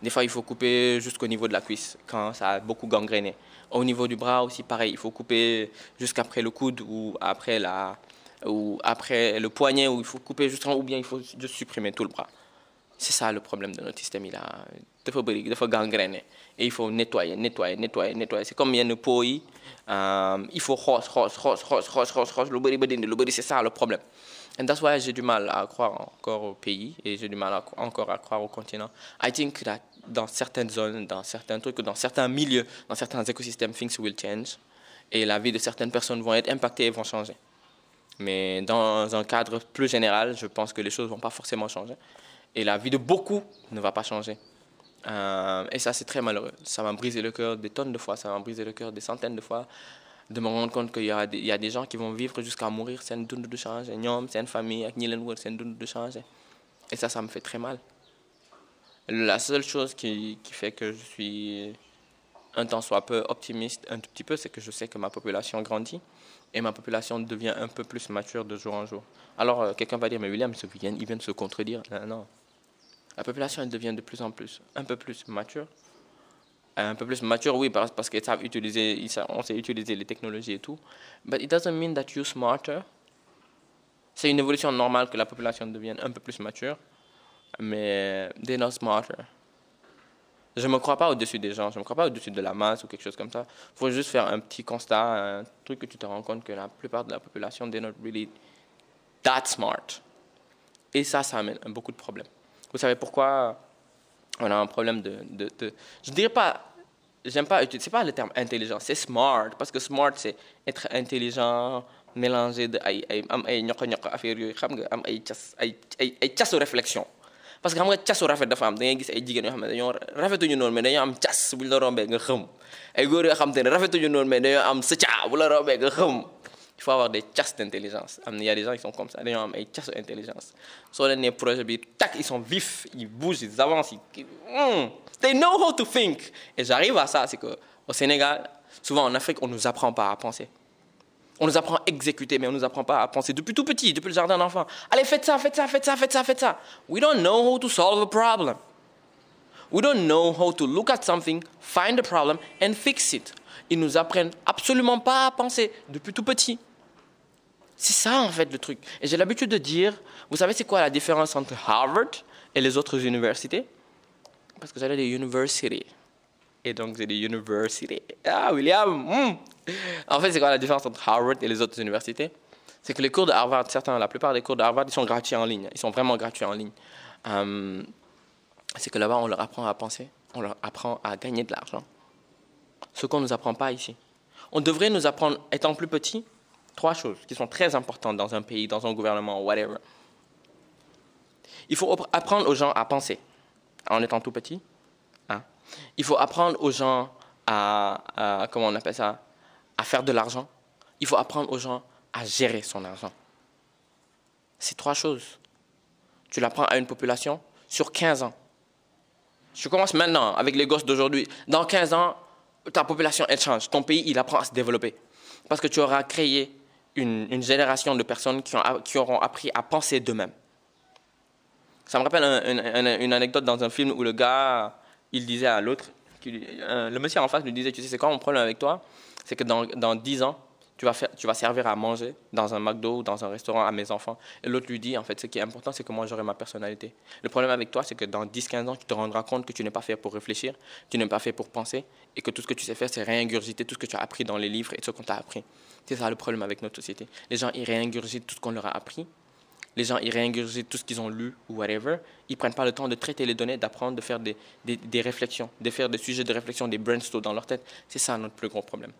Des fois, il faut couper jusqu'au niveau de la cuisse quand ça a beaucoup gangréné. Au niveau du bras aussi, pareil, il faut couper jusqu'après le coude ou après, la, ou après le poignet, ou il faut couper juste ou bien il faut juste supprimer tout le bras. C'est ça le problème de notre système. Faut, il faut gangréner. Et il faut nettoyer, nettoyer, nettoyer, nettoyer. C'est comme il y a une peau, euh, il faut rose, rose, rose, rose, rose, rose, rose, le c'est ça le problème. And that's why j'ai du mal à croire encore au pays et j'ai du mal encore à croire au continent. I think that dans certaines zones, dans certains trucs, dans certains milieux, dans certains écosystèmes, things will change et la vie de certaines personnes vont être impactées et vont changer. Mais dans un cadre plus général, je pense que les choses vont pas forcément changer. Et la vie de beaucoup ne va pas changer. Euh, et ça, c'est très malheureux. Ça m'a brisé le cœur des tonnes de fois, ça m'a brisé le cœur des centaines de fois de me rendre compte qu'il y, a des, y a des gens qui vont vivre jusqu'à mourir, c'est une dund de changer. c'est une famille, c'est une dund de changer. Et ça, ça me fait très mal. La seule chose qui, qui fait que je suis un temps soit peu optimiste, un tout petit peu, c'est que je sais que ma population grandit et ma population devient un peu plus mature de jour en jour. Alors, euh, quelqu'un va dire, mais William, il vient, il vient de se contredire. Non, non. La population, elle devient de plus en plus, un peu plus mature. Un peu plus mature, oui, parce, parce qu'ils savent utiliser, on sait utiliser les technologies et tout. But it doesn't mean that you're smarter. C'est une évolution normale que la population devienne un peu plus mature, mais they're not smarter. Je ne me crois pas au-dessus des gens, je ne me crois pas au-dessus de la masse ou quelque chose comme ça. Il faut juste faire un petit constat, un truc que tu te rends compte que la plupart de la population, they're not really that smart. Et ça, ça amène beaucoup de problèmes. Vous savez pourquoi on a un problème de... de, de je dirais pas... J'aime pas pas le terme intelligent, c'est smart. Parce que smart, c'est être intelligent, mélanger de réflexion parce que il faut avoir des chasses d'intelligence na y a des gens qui sont comme ça dañoo am ay chasses d'intelligence tac ils sont vifs ils bougent ils avancent ils mm, they know how to think et j'arrive à ça c'est que au Sénégal souvent en Afrique on nous apprend pas à penser on nous apprend à exécuter, mais on nous apprend pas à penser depuis tout petit, depuis le jardin d'enfant. Allez, faites ça, faites ça, faites ça, faites ça, faites ça. We don't know how to solve a problem. We don't know how to look at something, find a problem and fix it. Ils nous apprennent absolument pas à penser depuis tout petit. C'est ça en fait le truc. Et j'ai l'habitude de dire, vous savez c'est quoi la différence entre Harvard et les autres universités? Parce que j'allais des universités. Et donc j'ai des universités. Ah William, hmm. En fait, c'est quoi la différence entre Harvard et les autres universités? C'est que les cours de Harvard, certains, la plupart des cours de Harvard, ils sont gratuits en ligne. Ils sont vraiment gratuits en ligne. Euh, c'est que là-bas, on leur apprend à penser, on leur apprend à gagner de l'argent. Ce qu'on ne nous apprend pas ici. On devrait nous apprendre, étant plus petit, trois choses qui sont très importantes dans un pays, dans un gouvernement, whatever. Il faut apprendre aux gens à penser en étant tout petit. Hein. Il faut apprendre aux gens à, comment on appelle ça, à faire de l'argent, il faut apprendre aux gens à gérer son argent. C'est trois choses. Tu l'apprends à une population sur 15 ans. Je commence maintenant avec les gosses d'aujourd'hui. Dans 15 ans, ta population, elle change. Ton pays, il apprend à se développer. Parce que tu auras créé une, génération de personnes qui, ont, qui, auront appris à penser d'eux-mêmes. Ça me rappelle une anecdote dans un film où le gars, il disait à l'autre, le monsieur en face lui disait, tu sais, c'est quoi mon problème avec toi? C'est que dans, dans 10 ans, tu vas, servir à manger dans un McDo ou dans un restaurant à mes enfants. Et l'autre lui dit, en fait, ce qui est important, c'est que moi, j'aurai ma personnalité. Le problème avec toi, c'est que dans 10-15 ans, tu te rendras compte que tu n'es pas fait pour réfléchir, tu n'es pas fait pour penser, et que tout ce que tu sais faire, c'est réingurgiter tout ce que tu as appris dans les livres et ce qu'on t'a appris. C'est ça le problème avec notre société. Les gens, ils réingurgitent tout ce qu'on leur a appris. Les gens, ils réingurgitent tout ce qu'ils ont lu ou whatever. Ils ne prennent pas le temps de traiter les données, d'apprendre, de faire des, des, des réflexions, de faire des sujets de réflexion, des brainstorms dans leur tête. C'est ça notre plus gros problème.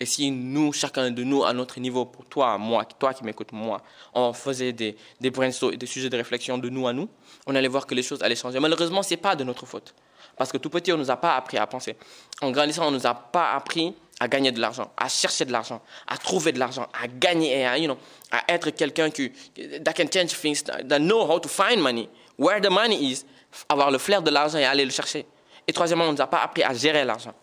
Et si nous, chacun de nous, à notre niveau, pour toi, moi, toi qui m'écoutes, moi, on faisait des, des et des sujets de réflexion de nous à nous, on allait voir que les choses allaient changer. Malheureusement, ce n'est pas de notre faute. Parce que tout petit, on ne nous a pas appris à penser. En grandissant, on ne nous a pas appris à gagner de l'argent, à chercher de l'argent, à trouver de l'argent, à gagner, à, you know, à être quelqu'un qui that can change things, that know how to find money, where the money is, avoir le flair de l'argent et aller le chercher. Et troisièmement, on ne nous a pas appris à gérer l'argent.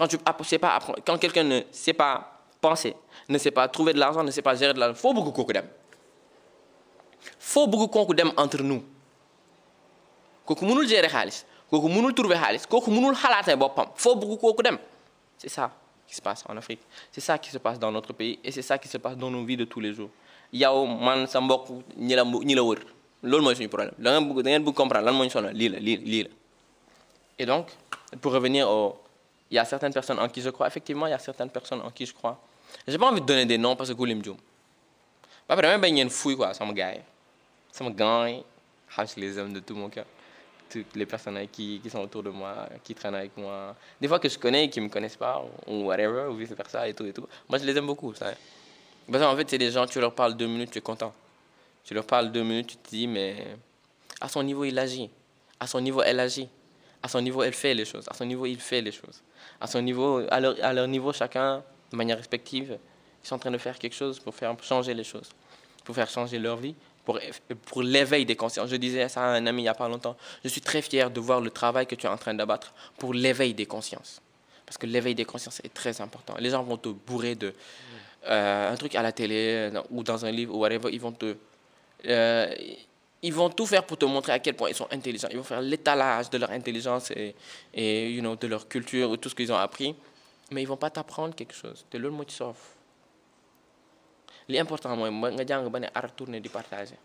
Quand, tu, pas quand quelqu'un ne sait pas penser, ne sait pas trouver de l'argent, ne sait pas gérer de l'argent, faut beaucoup dem. faut beaucoup dem entre nous. kooku mënul gérer xaalis kooku mënul trouver xaalis kooku mënul xalaatee boppam. Faut beaucoup kooku dem c'est ça qui se passe en Afrique. C'est ça qui se passe dans notre pays et c'est ça qui se passe dans nos vies de tous les jours. Yow man sa mbokk ñi la ñi la wër. Loolu mooy suñu problème. Da ngeen bëgg da ngeen bëgg comprendre lan moo ñu sonal. Lii la lii la. Et donc pour revenir au il y a certaines personnes en qui je crois. Effectivement, il y a certaines personnes en qui je crois. Je n'ai pas envie de donner des noms parce que Goulim Djoum. ba pare damay bañ ngeen fuuy quoi sama gars yi sama gants yi xam je les aime de tout mon cœur toutes les personnes qui, sont autour de moi, qui traînent avec moi. Des fois que je connais et qui ne me connaissent pas, ou whatever, ou vice versa, et tout, et tout. Moi, je les aime beaucoup, ça. Parce qu'en fait, c'est des gens, tu leur parles deux minutes, tu es content. Tu leur parles deux minutes, tu te dis, mais à son niveau, il agit. À son niveau, elle agit. À son niveau, elle fait les choses. À son niveau, il fait les choses. À son niveau, à leur, niveau, chacun, de manière respective, ils sont en train de faire quelque chose pour faire changer les choses, pour faire changer leur vie, pour, pour l'éveil des consciences. Je disais ça à un ami il n'y a pas longtemps. Je suis très fier de voir le travail que tu es en train d'abattre pour l'éveil des consciences. Parce que l'éveil des consciences est très important. Les gens vont te bourrer de euh, un truc à la télé ou dans un livre ou whatever. Ils vont te euh, ils vont tout faire pour te montrer à quel point ils sont intelligents. Ils vont faire l'étalage de leur intelligence et, you know, de leur culture, ou tout ce qu'ils ont appris. Mais ils ne vont pas t'apprendre quelque chose. C'est le mot qui sauve. L'important, moi, nga jàng ba ne ar tourner di partager.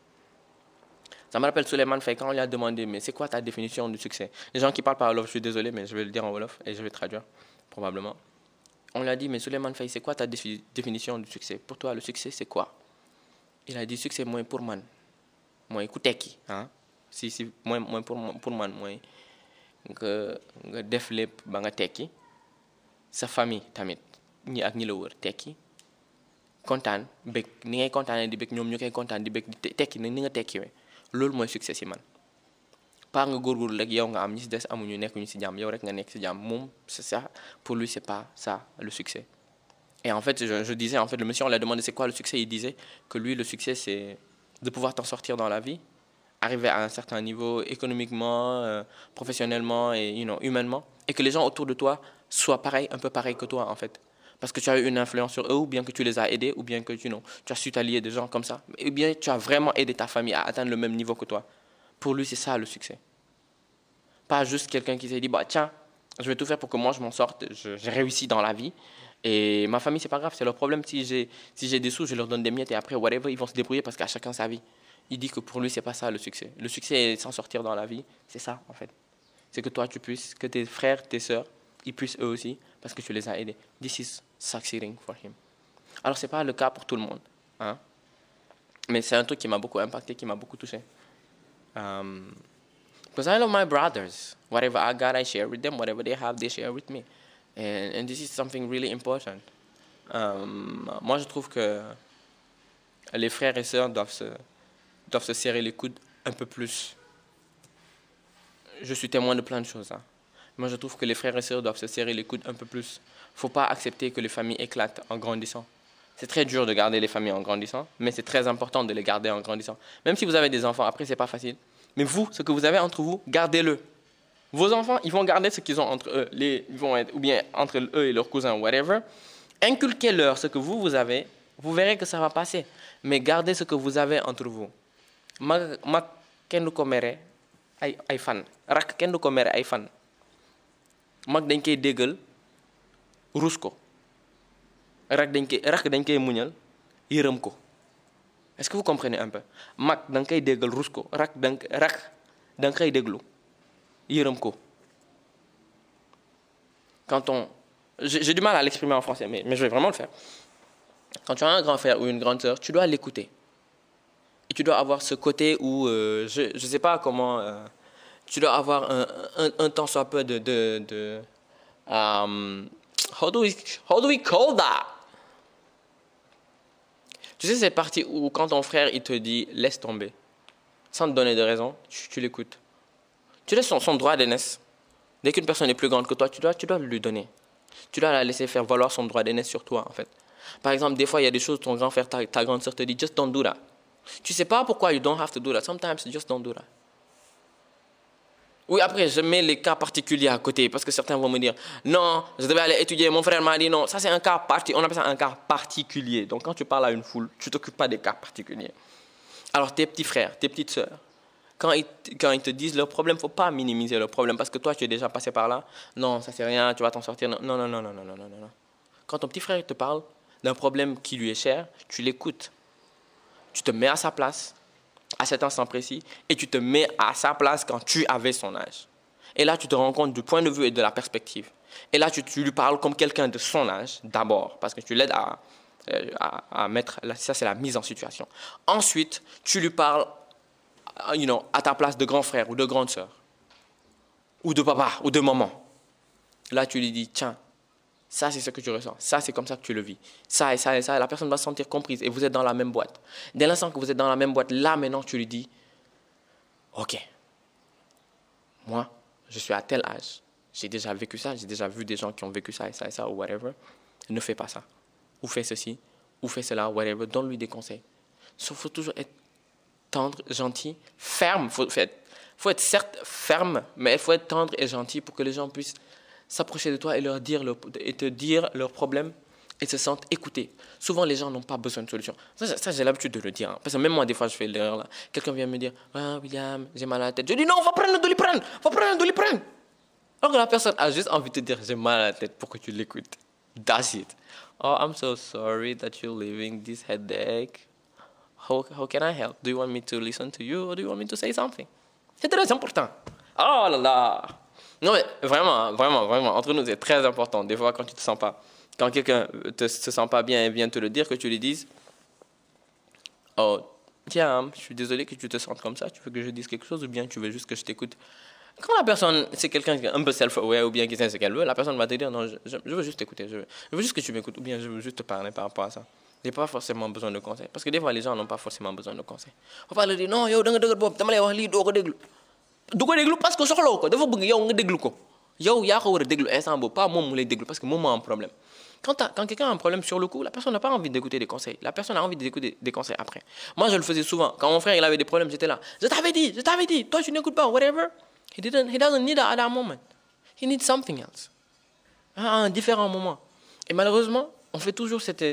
Ça me rappelle Suleiman Faye quand on lui a demandé mais c'est quoi ta définition du succès? Les gens qui parlent pas Wolof, je suis désolé, mais je vais le dire en Wolof et je vais traduire probablement. On lui a dit mais Suleiman Faye, c'est quoi ta définition du succès? Pour toi, le succès, c'est quoi? Il a dit succès, moi, pour man. Moi, écoutez hein? Si, si, moi, moi, pour, pour man, moi, nga nga def ba nga tekki. Sa famille tamit ñi ak ñi la wër tekki. Kontaan bëgg ni ngay kontaanee di bëgg ñoom ñu koy kontaan di di tekki ni nga tekkiwee. Loolu mooy succès si man. Pas nga góorgóorlu rek yow nga am ñi des amuñu nekkuñu si jàmm yow rek nga nekk c'est ça. Pour lui c'est pas ça le succès. Et en fait je, je disais en fait le monsieur on l'a demandé c'est quoi le succès? Il disait que lui le succès c'est de pouvoir t'en sortir dans la vie arriver à un certain niveau économiquement euh, professionnellement et humainement et que les gens autour de toi soient pareils un peu pareils que toi en fait parce que tu as eu une influence sur eux, ou bien que tu les as aidés, ou bien que tu as su t'allier des gens comme ça, ou bien tu as vraiment aidé ta famille à atteindre le même niveau que toi. Pour lui, c'est ça le succès. Pas juste quelqu'un qui s'est dit, bah, tiens, je vais tout faire pour que moi je m'en sorte, j'ai réussi dans la vie. Et ma famille, c'est pas grave, c'est leur problème. Si j'ai si des sous, je leur donne des miettes et après, whatever, ils vont se débrouiller parce qu'à chacun sa vie. Il dit que pour lui, c'est pas ça le succès. Le succès s'en sortir dans la vie, c'est ça en fait. C'est que toi, tu puisses, que tes frères, tes sœurs, ils puissent eux aussi parce que tu les as aidés. This is succeeding for him. Alors, ce n'est pas le cas pour tout le monde. Hein? Mais c'est un truc qui m'a beaucoup impacté, qui m'a beaucoup touché. Um, because I love my brothers. Whatever I got, I share with them. Whatever they have, they share with me. And, and this is something really important. Um, moi, je trouve que les frères et sœurs doivent se, doivent se serrer les coudes un peu plus. Je suis témoin de plein de choses. Hein. Moi, je trouve que les frères et sœurs doivent se serrer les coudes un peu plus. Il ne faut pas accepter que les familles éclatent en grandissant. C'est très dur de garder les familles en grandissant, mais c'est très important de les garder en grandissant. Même si vous avez des enfants, après, ce n'est pas facile. Mais vous, ce que vous avez entre vous, gardez-le. Vos enfants, ils vont garder ce qu'ils ont entre eux, ils vont ou bien entre eux et leurs cousins, whatever. Inculquez-leur ce que vous, vous avez, vous verrez que ça va passer. Mais gardez ce que vous avez entre vous. Ma, ma kenn ko mere ay ay fan. Rak kenn ko mere ay fan. Mag dañ koy déggal rus ko. Rak dañ koy rak dañ koy est-ce que vous comprenez un peu? Mag da nga koy déggal rus rak da rak da nga yërëm quand on j'ai du mal à l'exprimer en français mais, mais je vais vraiment le faire quand tu as un grand frère ou une grande sœur tu dois l'écouter et tu dois avoir ce côté où euh, je ne sais pas comment euh, tu dois avoir un, un, un temps soit peu de, de, de um, how, do we, how do we call that? Tu sais cette partie où quand ton frère il te dit laisse tomber, sans te donner de raison, tu, tu l'écoutes. Tu laisses son, droit d'aînesse. Dès qu'une personne est plus grande que toi, tu dois, tu dois lui donner. Tu dois la laisser faire valoir son droit d'aînesse sur toi en fait. Par exemple, des fois il y a des choses ton grand frère, ta, grande sœur te dit just don't do that. Tu sais pas pourquoi you don't have to do that. Sometimes just don't do that. Oui, après, je mets les cas particuliers à côté parce que certains vont me dire non, je devais aller étudier, mon frère m'a dit non. Ça, c'est un cas particulier. On appelle ça un cas particulier. Donc, quand tu parles à une foule, tu t'occupes pas des cas particuliers. Alors, tes petits frères, tes petites sœurs, quand ils, te disent leur problème, faut pas minimiser leur problème parce que toi, tu es déjà passé par là. Non, ça, c'est rien, tu vas t'en sortir. Non, non, non, non, non, non, non, non. Quand ton petit frère te parle d'un problème qui lui est cher, tu l'écoutes. Tu te mets à sa place à cet instant précis et tu te mets à sa place quand tu avais son âge. Et là, tu te rends compte du point de vue et de la perspective. Et là, tu, tu lui parles comme quelqu'un de son âge, d'abord, parce que tu l'aides à, euh, à, mettre, ça c'est la mise en situation. Ensuite, tu lui parles you know, à ta place de grand frère ou de grande sœur, ou de papa ou de maman. Là, tu lui dis, tiens, ça c'est ce que tu ressens, ça c'est comme ça que tu le vis, ça et ça et ça, la personne va se sentir comprise et vous êtes dans la même boîte. Dès l'instant que vous êtes dans la même boîte, là maintenant tu lui dis, ok, moi je suis à tel âge, j'ai déjà vécu ça, j'ai déjà vu des gens qui ont vécu ça et ça et ça ou whatever, ne fais pas ça, ou fais ceci, ou fais cela, whatever, donne-lui des conseils. Il faut toujours être tendre, gentil, ferme, il faut, faut être certes ferme, mais il faut être tendre et gentil pour que les gens puissent s'approcher de toi et, leur dire et te dire leurs problèmes et se sentent écoutés. Souvent, les gens n'ont pas besoin de solution. Ça, j'ai l'habitude de le dire. Hein. Parce que même moi, des fois, je fais l'erreur. Quelqu'un vient me dire ah, William, j'ai mal à la tête. Je dis Non, va prendre un doliprane Va prendre un doliprane Alors que la personne a juste envie de te dire J'ai mal à la tête pour que tu l'écoutes. That's it. Oh, I'm so sorry that you're living this headache. How, how can I help? Do you want me to listen to you or do you want me to say something? C'est très important. Oh là là non, mais vraiment, vraiment, vraiment, entre nous, c'est très important. Des fois, quand tu te sens pas, quand quelqu'un ne se sent pas bien et vient te le dire, que tu lui dises Oh, tiens, je suis désolé que tu te sentes comme ça, tu veux que je dise quelque chose ou bien tu veux juste que je t'écoute? Quand la personne, c'est quelqu'un qui est un peu self-aware ou bien qui sait ce qu'elle veut, la personne va te dire Non, je, veux juste t'écouter, je, veux juste que tu m'écoutes ou bien je veux juste te parler par rapport à ça. J'ai pas forcément besoin de conseils. Parce que des fois, les gens n'ont pas forcément besoin de conseils. On va leur dire Non, yo, danga dëgër bopp dama lay wax lii doo ko déglu. Du parce que soxlaw ko. Dafa bëgg yow nga déglu ko. Yow yaa ko war a déglu instant pas moom mu lay parce que moom moo am problème. Quand, quand quelqu'un a un problème sur le coup la personne n'a pas envie d'écouter des conseils. La personne a envie d'écouter des conseils après. Moi je le faisais souvent. Quand mon frère il avait des problèmes j'étais là. Je t'avais dit je t'avais dit toi tu n'écoutes pas whatever. He didn't he doesn't need that at that moment. He needs something else. À un différent moment. Et malheureusement on fait toujours cette,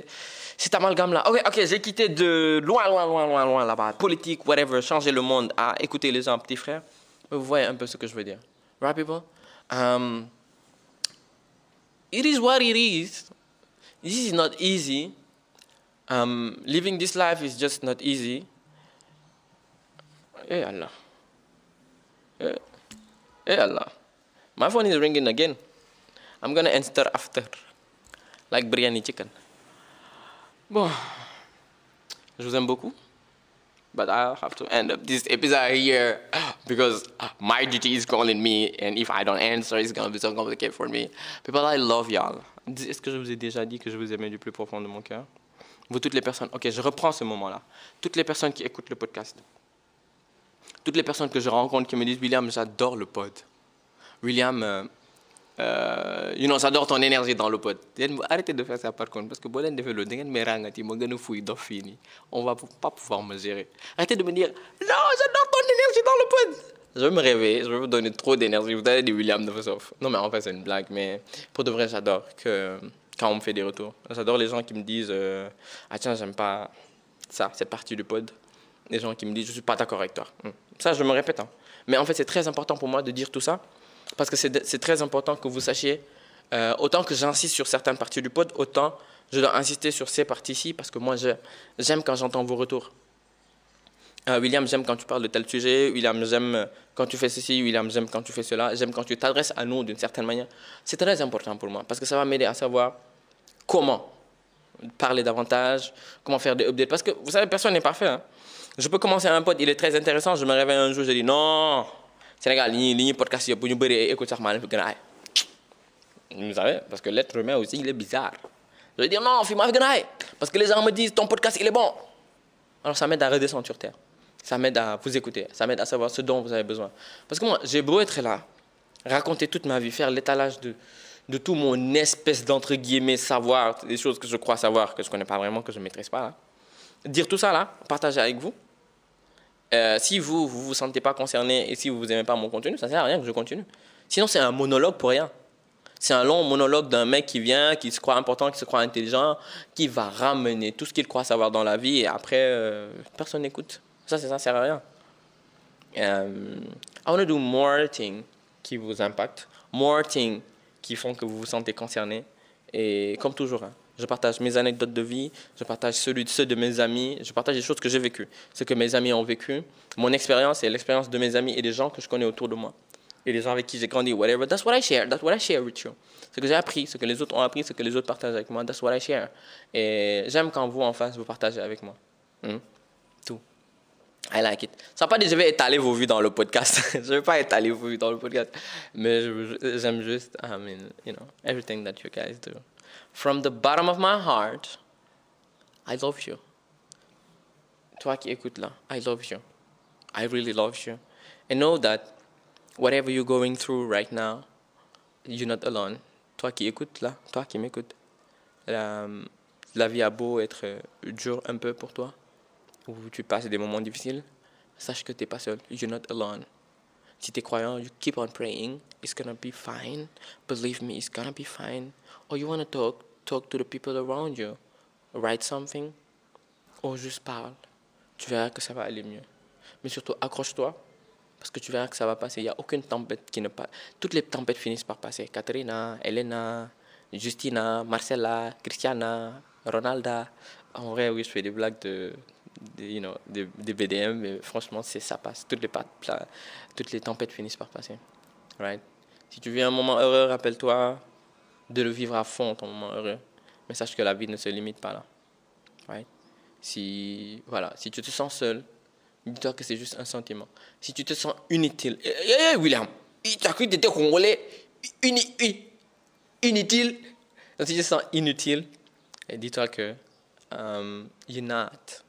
cet amalgame-là. Ok, ok, j'ai quitté de loin, loin, loin, loin, loin là-bas, politique, whatever, changer le monde, à écouter les gens, petits frères. Vous voyez un peu ce que je veux dire. Right, people? Um, it is what it is. This is not easy. Um, living this life is just not easy. Hey Allah. Hey, hey Allah. My phone is ringing again. I'm gonna answer after. Like biryani chicken. Bon. Je vous aime beaucoup. but I'll have to end up this episode here because my duty is calling me, and if I don't answer, it's gonna be so complicated for me. People, I love y'all. Est-ce que je vous ai déjà dit que je vous aimais du plus profond de mon cœur? Vous, toutes les personnes. Ok, je reprends ce moment-là. Toutes les personnes qui écoutent le podcast. Toutes les personnes que je rencontre qui me disent William, j'adore le pod. William, euh, euh, you ton énergie dans le pod. Arrêtez de faire ça par contre, parce que si vous le on va pas pouvoir me gérer. Arrêtez de me dire, non, j'adore ton énergie dans le pod. Je vais me réveiller, je vais vous donner trop d'énergie. Vous allez dire William de Non, mais en fait, c'est une blague, mais pour de vrai, j'adore que quand on me fait des retours. J'adore les gens qui me disent, euh, ah tiens, j'aime pas ça, cette partie du pod. Les gens qui me disent, je suis pas d'accord avec toi. Hmm. Ça, je me répète. Hein. Mais en fait, c'est très important pour moi de dire tout ça parce que c'est très important que vous sachiez, euh, autant que j'insiste sur certaines parties du pod, autant je dois insister sur ces parties-ci, parce que moi, j'aime quand j'entends vos retours. Euh, William, j'aime quand tu parles de tel sujet. William, j'aime quand tu fais ceci. William, j'aime quand tu fais cela. J'aime quand tu t'adresses à nous d'une certaine manière. C'est très important pour moi, parce que ça va m'aider à savoir comment parler davantage, comment faire des updates. Parce que, vous savez, personne n'est parfait. Hein. Je peux commencer un pod, il est très intéressant. Je me réveille un jour, je dis non, Sénégal li ñuy podcast yëpp bu ñu bëree écoute sax maa leen fi gën a aay. Vous savez? Parce que l'être humain aussi il est bizarre. Je vais dire non fii maa fi gën parce que les gens me disent ton podcast il est bon. Alors ça m'aide à redescendre sur terre. Ça m'aide à vous écouter. Ça m'aide à savoir ce dont vous avez besoin. Parce que moi j'ai beau être là raconter toute ma vie faire l'étalage de de tout mon espèce d'entre guillemets savoir des choses que je crois savoir que je connais pas vraiment que je maîtrise pas là. dire tout ça là partager avec vous euh, si vous, vous vous sentez pas concerné et si vous n'aimez pas mon contenu, ça sert à rien que je continue. Sinon, c'est un monologue pour rien. C'est un long monologue d'un mec qui vient, qui se croit important, qui se croit intelligent, qui va ramener tout ce qu'il croit savoir dans la vie et après, euh, personne n'écoute. Ça, ça, sert à rien. Um, I want to do more things qui vous impactent, more things qui font que vous vous sentez concerné. Et comme toujours, hein, je partage mes anecdotes de vie, je partage celui, ceux de mes amis, je partage les choses que j'ai vécues, ce que mes amis ont vécu, mon expérience et l'expérience de mes amis et des gens que je connais autour de moi. et les gens avec qui j'ai grandi, whatever, that's what I share, that's what I share with you. Ce que j'ai appris, ce que les autres ont appris, ce que les autres partagent avec moi, that's what I share. Et j'aime quand vous, en face, vous partagez avec moi. Hmm? Tout. I like it. Ça pas dire je vais étaler vos vues dans le podcast. je vais pas étaler vos vues dans le podcast. Mais j'aime juste, I mean, you know, everything that you guys do. From the bottom of my heart, I love you. Toi qui écoutes là, I love you. I really love you. And know that whatever you're going through right now, you're not alone. Toi qui écoutes là, toi qui m'écoutes, la, um, la vie a beau être dure un peu pour toi, ou tu passes des moments difficiles, sache que tu n'es pas seul. You're not alone. Si tu es croyant, you keep on praying. It's gonna be fine. Believe me, it's gonna be fine. Or you wanna talk, talk to the people around you. Write something. Ou juste parle. Tu verras que ça va aller mieux. Mais surtout, accroche-toi. Parce que tu verras que ça va passer. Il n'y a aucune tempête qui ne passe. Toutes les tempêtes finissent par passer. Katrina, Elena, Justina, Marcella, Christiana, Ronalda. En vrai, oui, je fais des blagues de, des, you know, des, BDM, mais franchement, c'est ça passe. Toutes les, toutes les tempêtes finissent par passer. Right? Si tu vis un moment heureux, rappelle-toi de le vivre à fond, ton moment heureux. Mais sache que la vie ne se limite pas là. Right? Si, voilà, si tu te sens seul, dis-toi que c'est juste un sentiment. Si tu te sens inutile, eh, eh, eh, William, tu as cru que tu étais congolais, inutile. si tu te sens inutile, dis-toi que um, you're not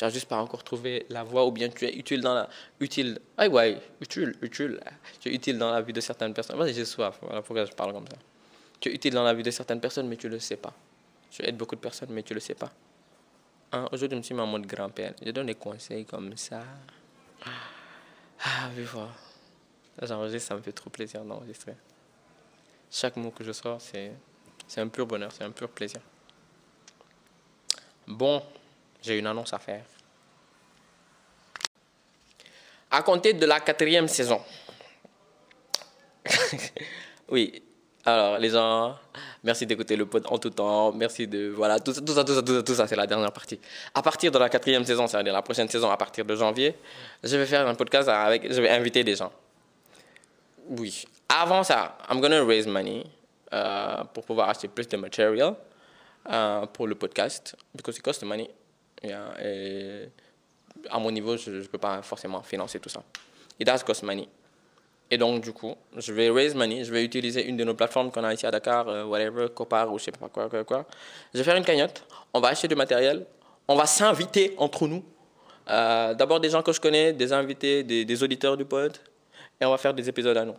tu n'as juste pas encore trouvé la voie ou bien tu es utile dans la utile. Ah ouais utile utile. Tu es utile dans la vie de certaines personnes. J'ai soif. Voilà pourquoi je parle comme ça? Tu es utile dans la vie de certaines personnes mais tu le sais pas. Tu aides beaucoup de personnes mais tu le sais pas. Hein? aujourd'hui je me suis mis en mode grand-père. Je donne des conseils comme ça. Ah oui voilà j'enregistre ça me fait trop plaisir d'enregistrer. Chaque mot que je sors c'est un pur bonheur c'est un pur plaisir. Bon j'ai une annonce à faire. À compter de la quatrième saison. oui. Alors, les gens, merci d'écouter le pod en tout temps. Merci de. Voilà, tout ça, tout ça, tout ça, tout ça, c'est la dernière partie. À partir de la quatrième saison, c'est-à-dire la prochaine saison, à partir de janvier, je vais faire un podcast avec. Je vais inviter des gens. Oui. Avant ça, I'm gonna raise money euh, pour pouvoir acheter plus de matériel euh, pour le podcast, because it costs money. Et à mon niveau, je ne peux pas forcément financer tout ça. It does cost money. Et donc, du coup, je vais raise money, je vais utiliser une de nos plateformes qu'on a ici à Dakar, euh, whatever, Copar ou je sais pas quoi, quoi, quoi. Je vais faire une cagnotte, on va acheter du matériel, on va s'inviter entre nous. Euh, d'abord des gens que je connais, des invités, des, auditeurs du pod, et on va faire des épisodes à nous.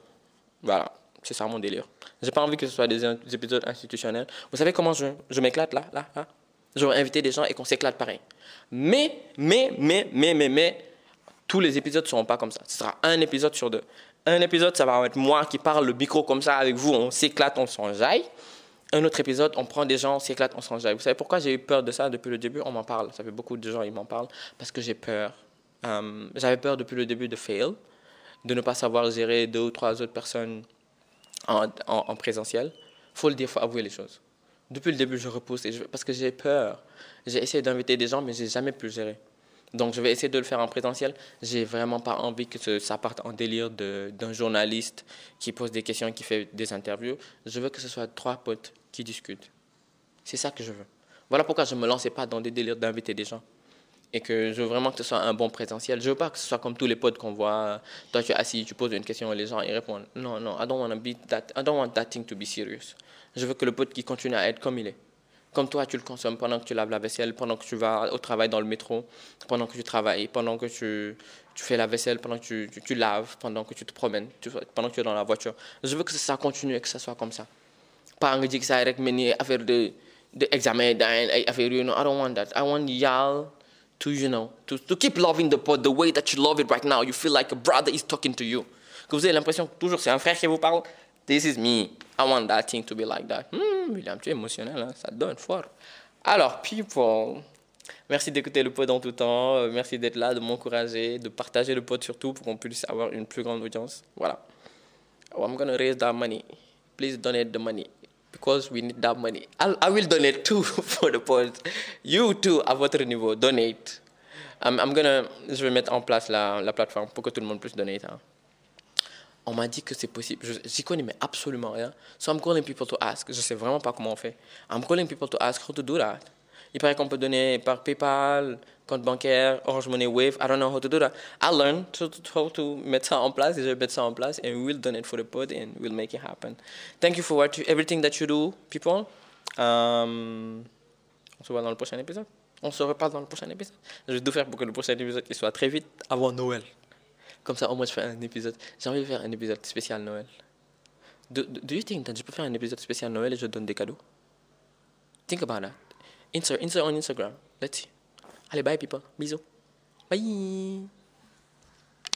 Voilà, c'est ça mon délire. J'ai pas envie que ce soit des, des épisodes institutionnels. Vous savez comment je, je m'éclate là, là, là? J'aurais invité des gens et qu'on s'éclate pareil. Mais, mais, mais, mais, mais, mais, tous les épisodes ne seront pas comme ça. Ce sera un épisode sur deux. Un épisode, ça va être moi qui parle le micro comme ça avec vous, on s'éclate, on s'enjaille. Un autre épisode, on prend des gens, on s'éclate, on s'enjaille. Vous savez pourquoi j'ai eu peur de ça depuis le début? On m'en parle. Ça fait beaucoup de gens, ils m'en parlent. Parce que j'ai peur. Euh, j'avais peur depuis le début de fail, de ne pas savoir gérer deux ou trois autres personnes en, en, en présentiel. faut le dire, faut avouer les choses. Depuis le début, je repousse parce que j'ai peur. J'ai essayé d'inviter des gens, mais j'ai jamais pu gérer. Donc, je vais essayer de le faire en présentiel. J'ai vraiment pas envie que ça parte en délire d'un journaliste qui pose des questions, qui fait des interviews. Je veux que ce soit trois potes qui discutent. C'est ça que je veux. Voilà pourquoi je ne me lançais pas dans des délires d'inviter des gens. Et que je veux vraiment que ce soit un bon présentiel. Je veux pas que ce soit comme tous les potes qu'on voit. Toi, tu es assis, tu poses une question et les gens y répondent. Non, non, I don't be that. I don't want that to be serious. Je veux que le pote qui continue à être comme il est. Comme toi, tu le consommes pendant que tu laves la vaisselle, pendant que tu vas au travail dans le métro, pendant que tu travailles, pendant que tu, tu fais la vaisselle, pendant que tu, tu, laves, pendant que tu te promènes, pendant que tu es dans la voiture. Je veux que ça continue et que ça soit comme ça. Pas un que ça une affaire de, de examen, affaire, you know, I don't want that. I want y'all to, you know, to, to keep loving the pod the way that you love it right now. You feel like a brother is talking to you. Que vous avez l'impression que toujours c'est un frère qui vous parle? This is me. I want that thing to be like that. Hmm, William, tu es émotionnel, hein? ça donne fort. Alors, people, merci d'écouter le pod en tout temps. Euh, merci d'être là, de m'encourager, de partager le pod surtout pour qu'on puisse avoir une plus grande audience. Voilà. Oh, I'm to raise that money. Please donate the money because we need that money. I'll, I will donate too for the pod. You too, à votre niveau, donate. I'm, I'm gonna, je vais mettre en place la, la plateforme pour que tout le monde puisse donner. Hein. On m'a dit que c'est possible. Je j'y connais mais absolument rien. So I'm calling people to ask. Je sais vraiment pas comment on fait. I'm calling people to ask how to do that. Il paraît qu'on peut donner par PayPal, compte bancaire, Orange Money, Wave. I don't know how to do that. I learned how to mettre ça en place et je mettre ça en place and we'll donate for the pod and we'll make it happen. Thank you for what you, everything that you do, people. Um, on se voit dans le prochain épisode. On se reparle dans le prochain épisode. Je vais tout faire pour que le prochain épisode soit très vite avant Noël. Comme ça, au moins, je fais un épisode. J'ai envie de faire un épisode spécial Noël. Do, do, do you think that je peux faire un épisode spécial Noël et je donne des cadeaux? Think about that. Insert, insert on Instagram. Let's see. Allez, bye people. Bisous. Bye.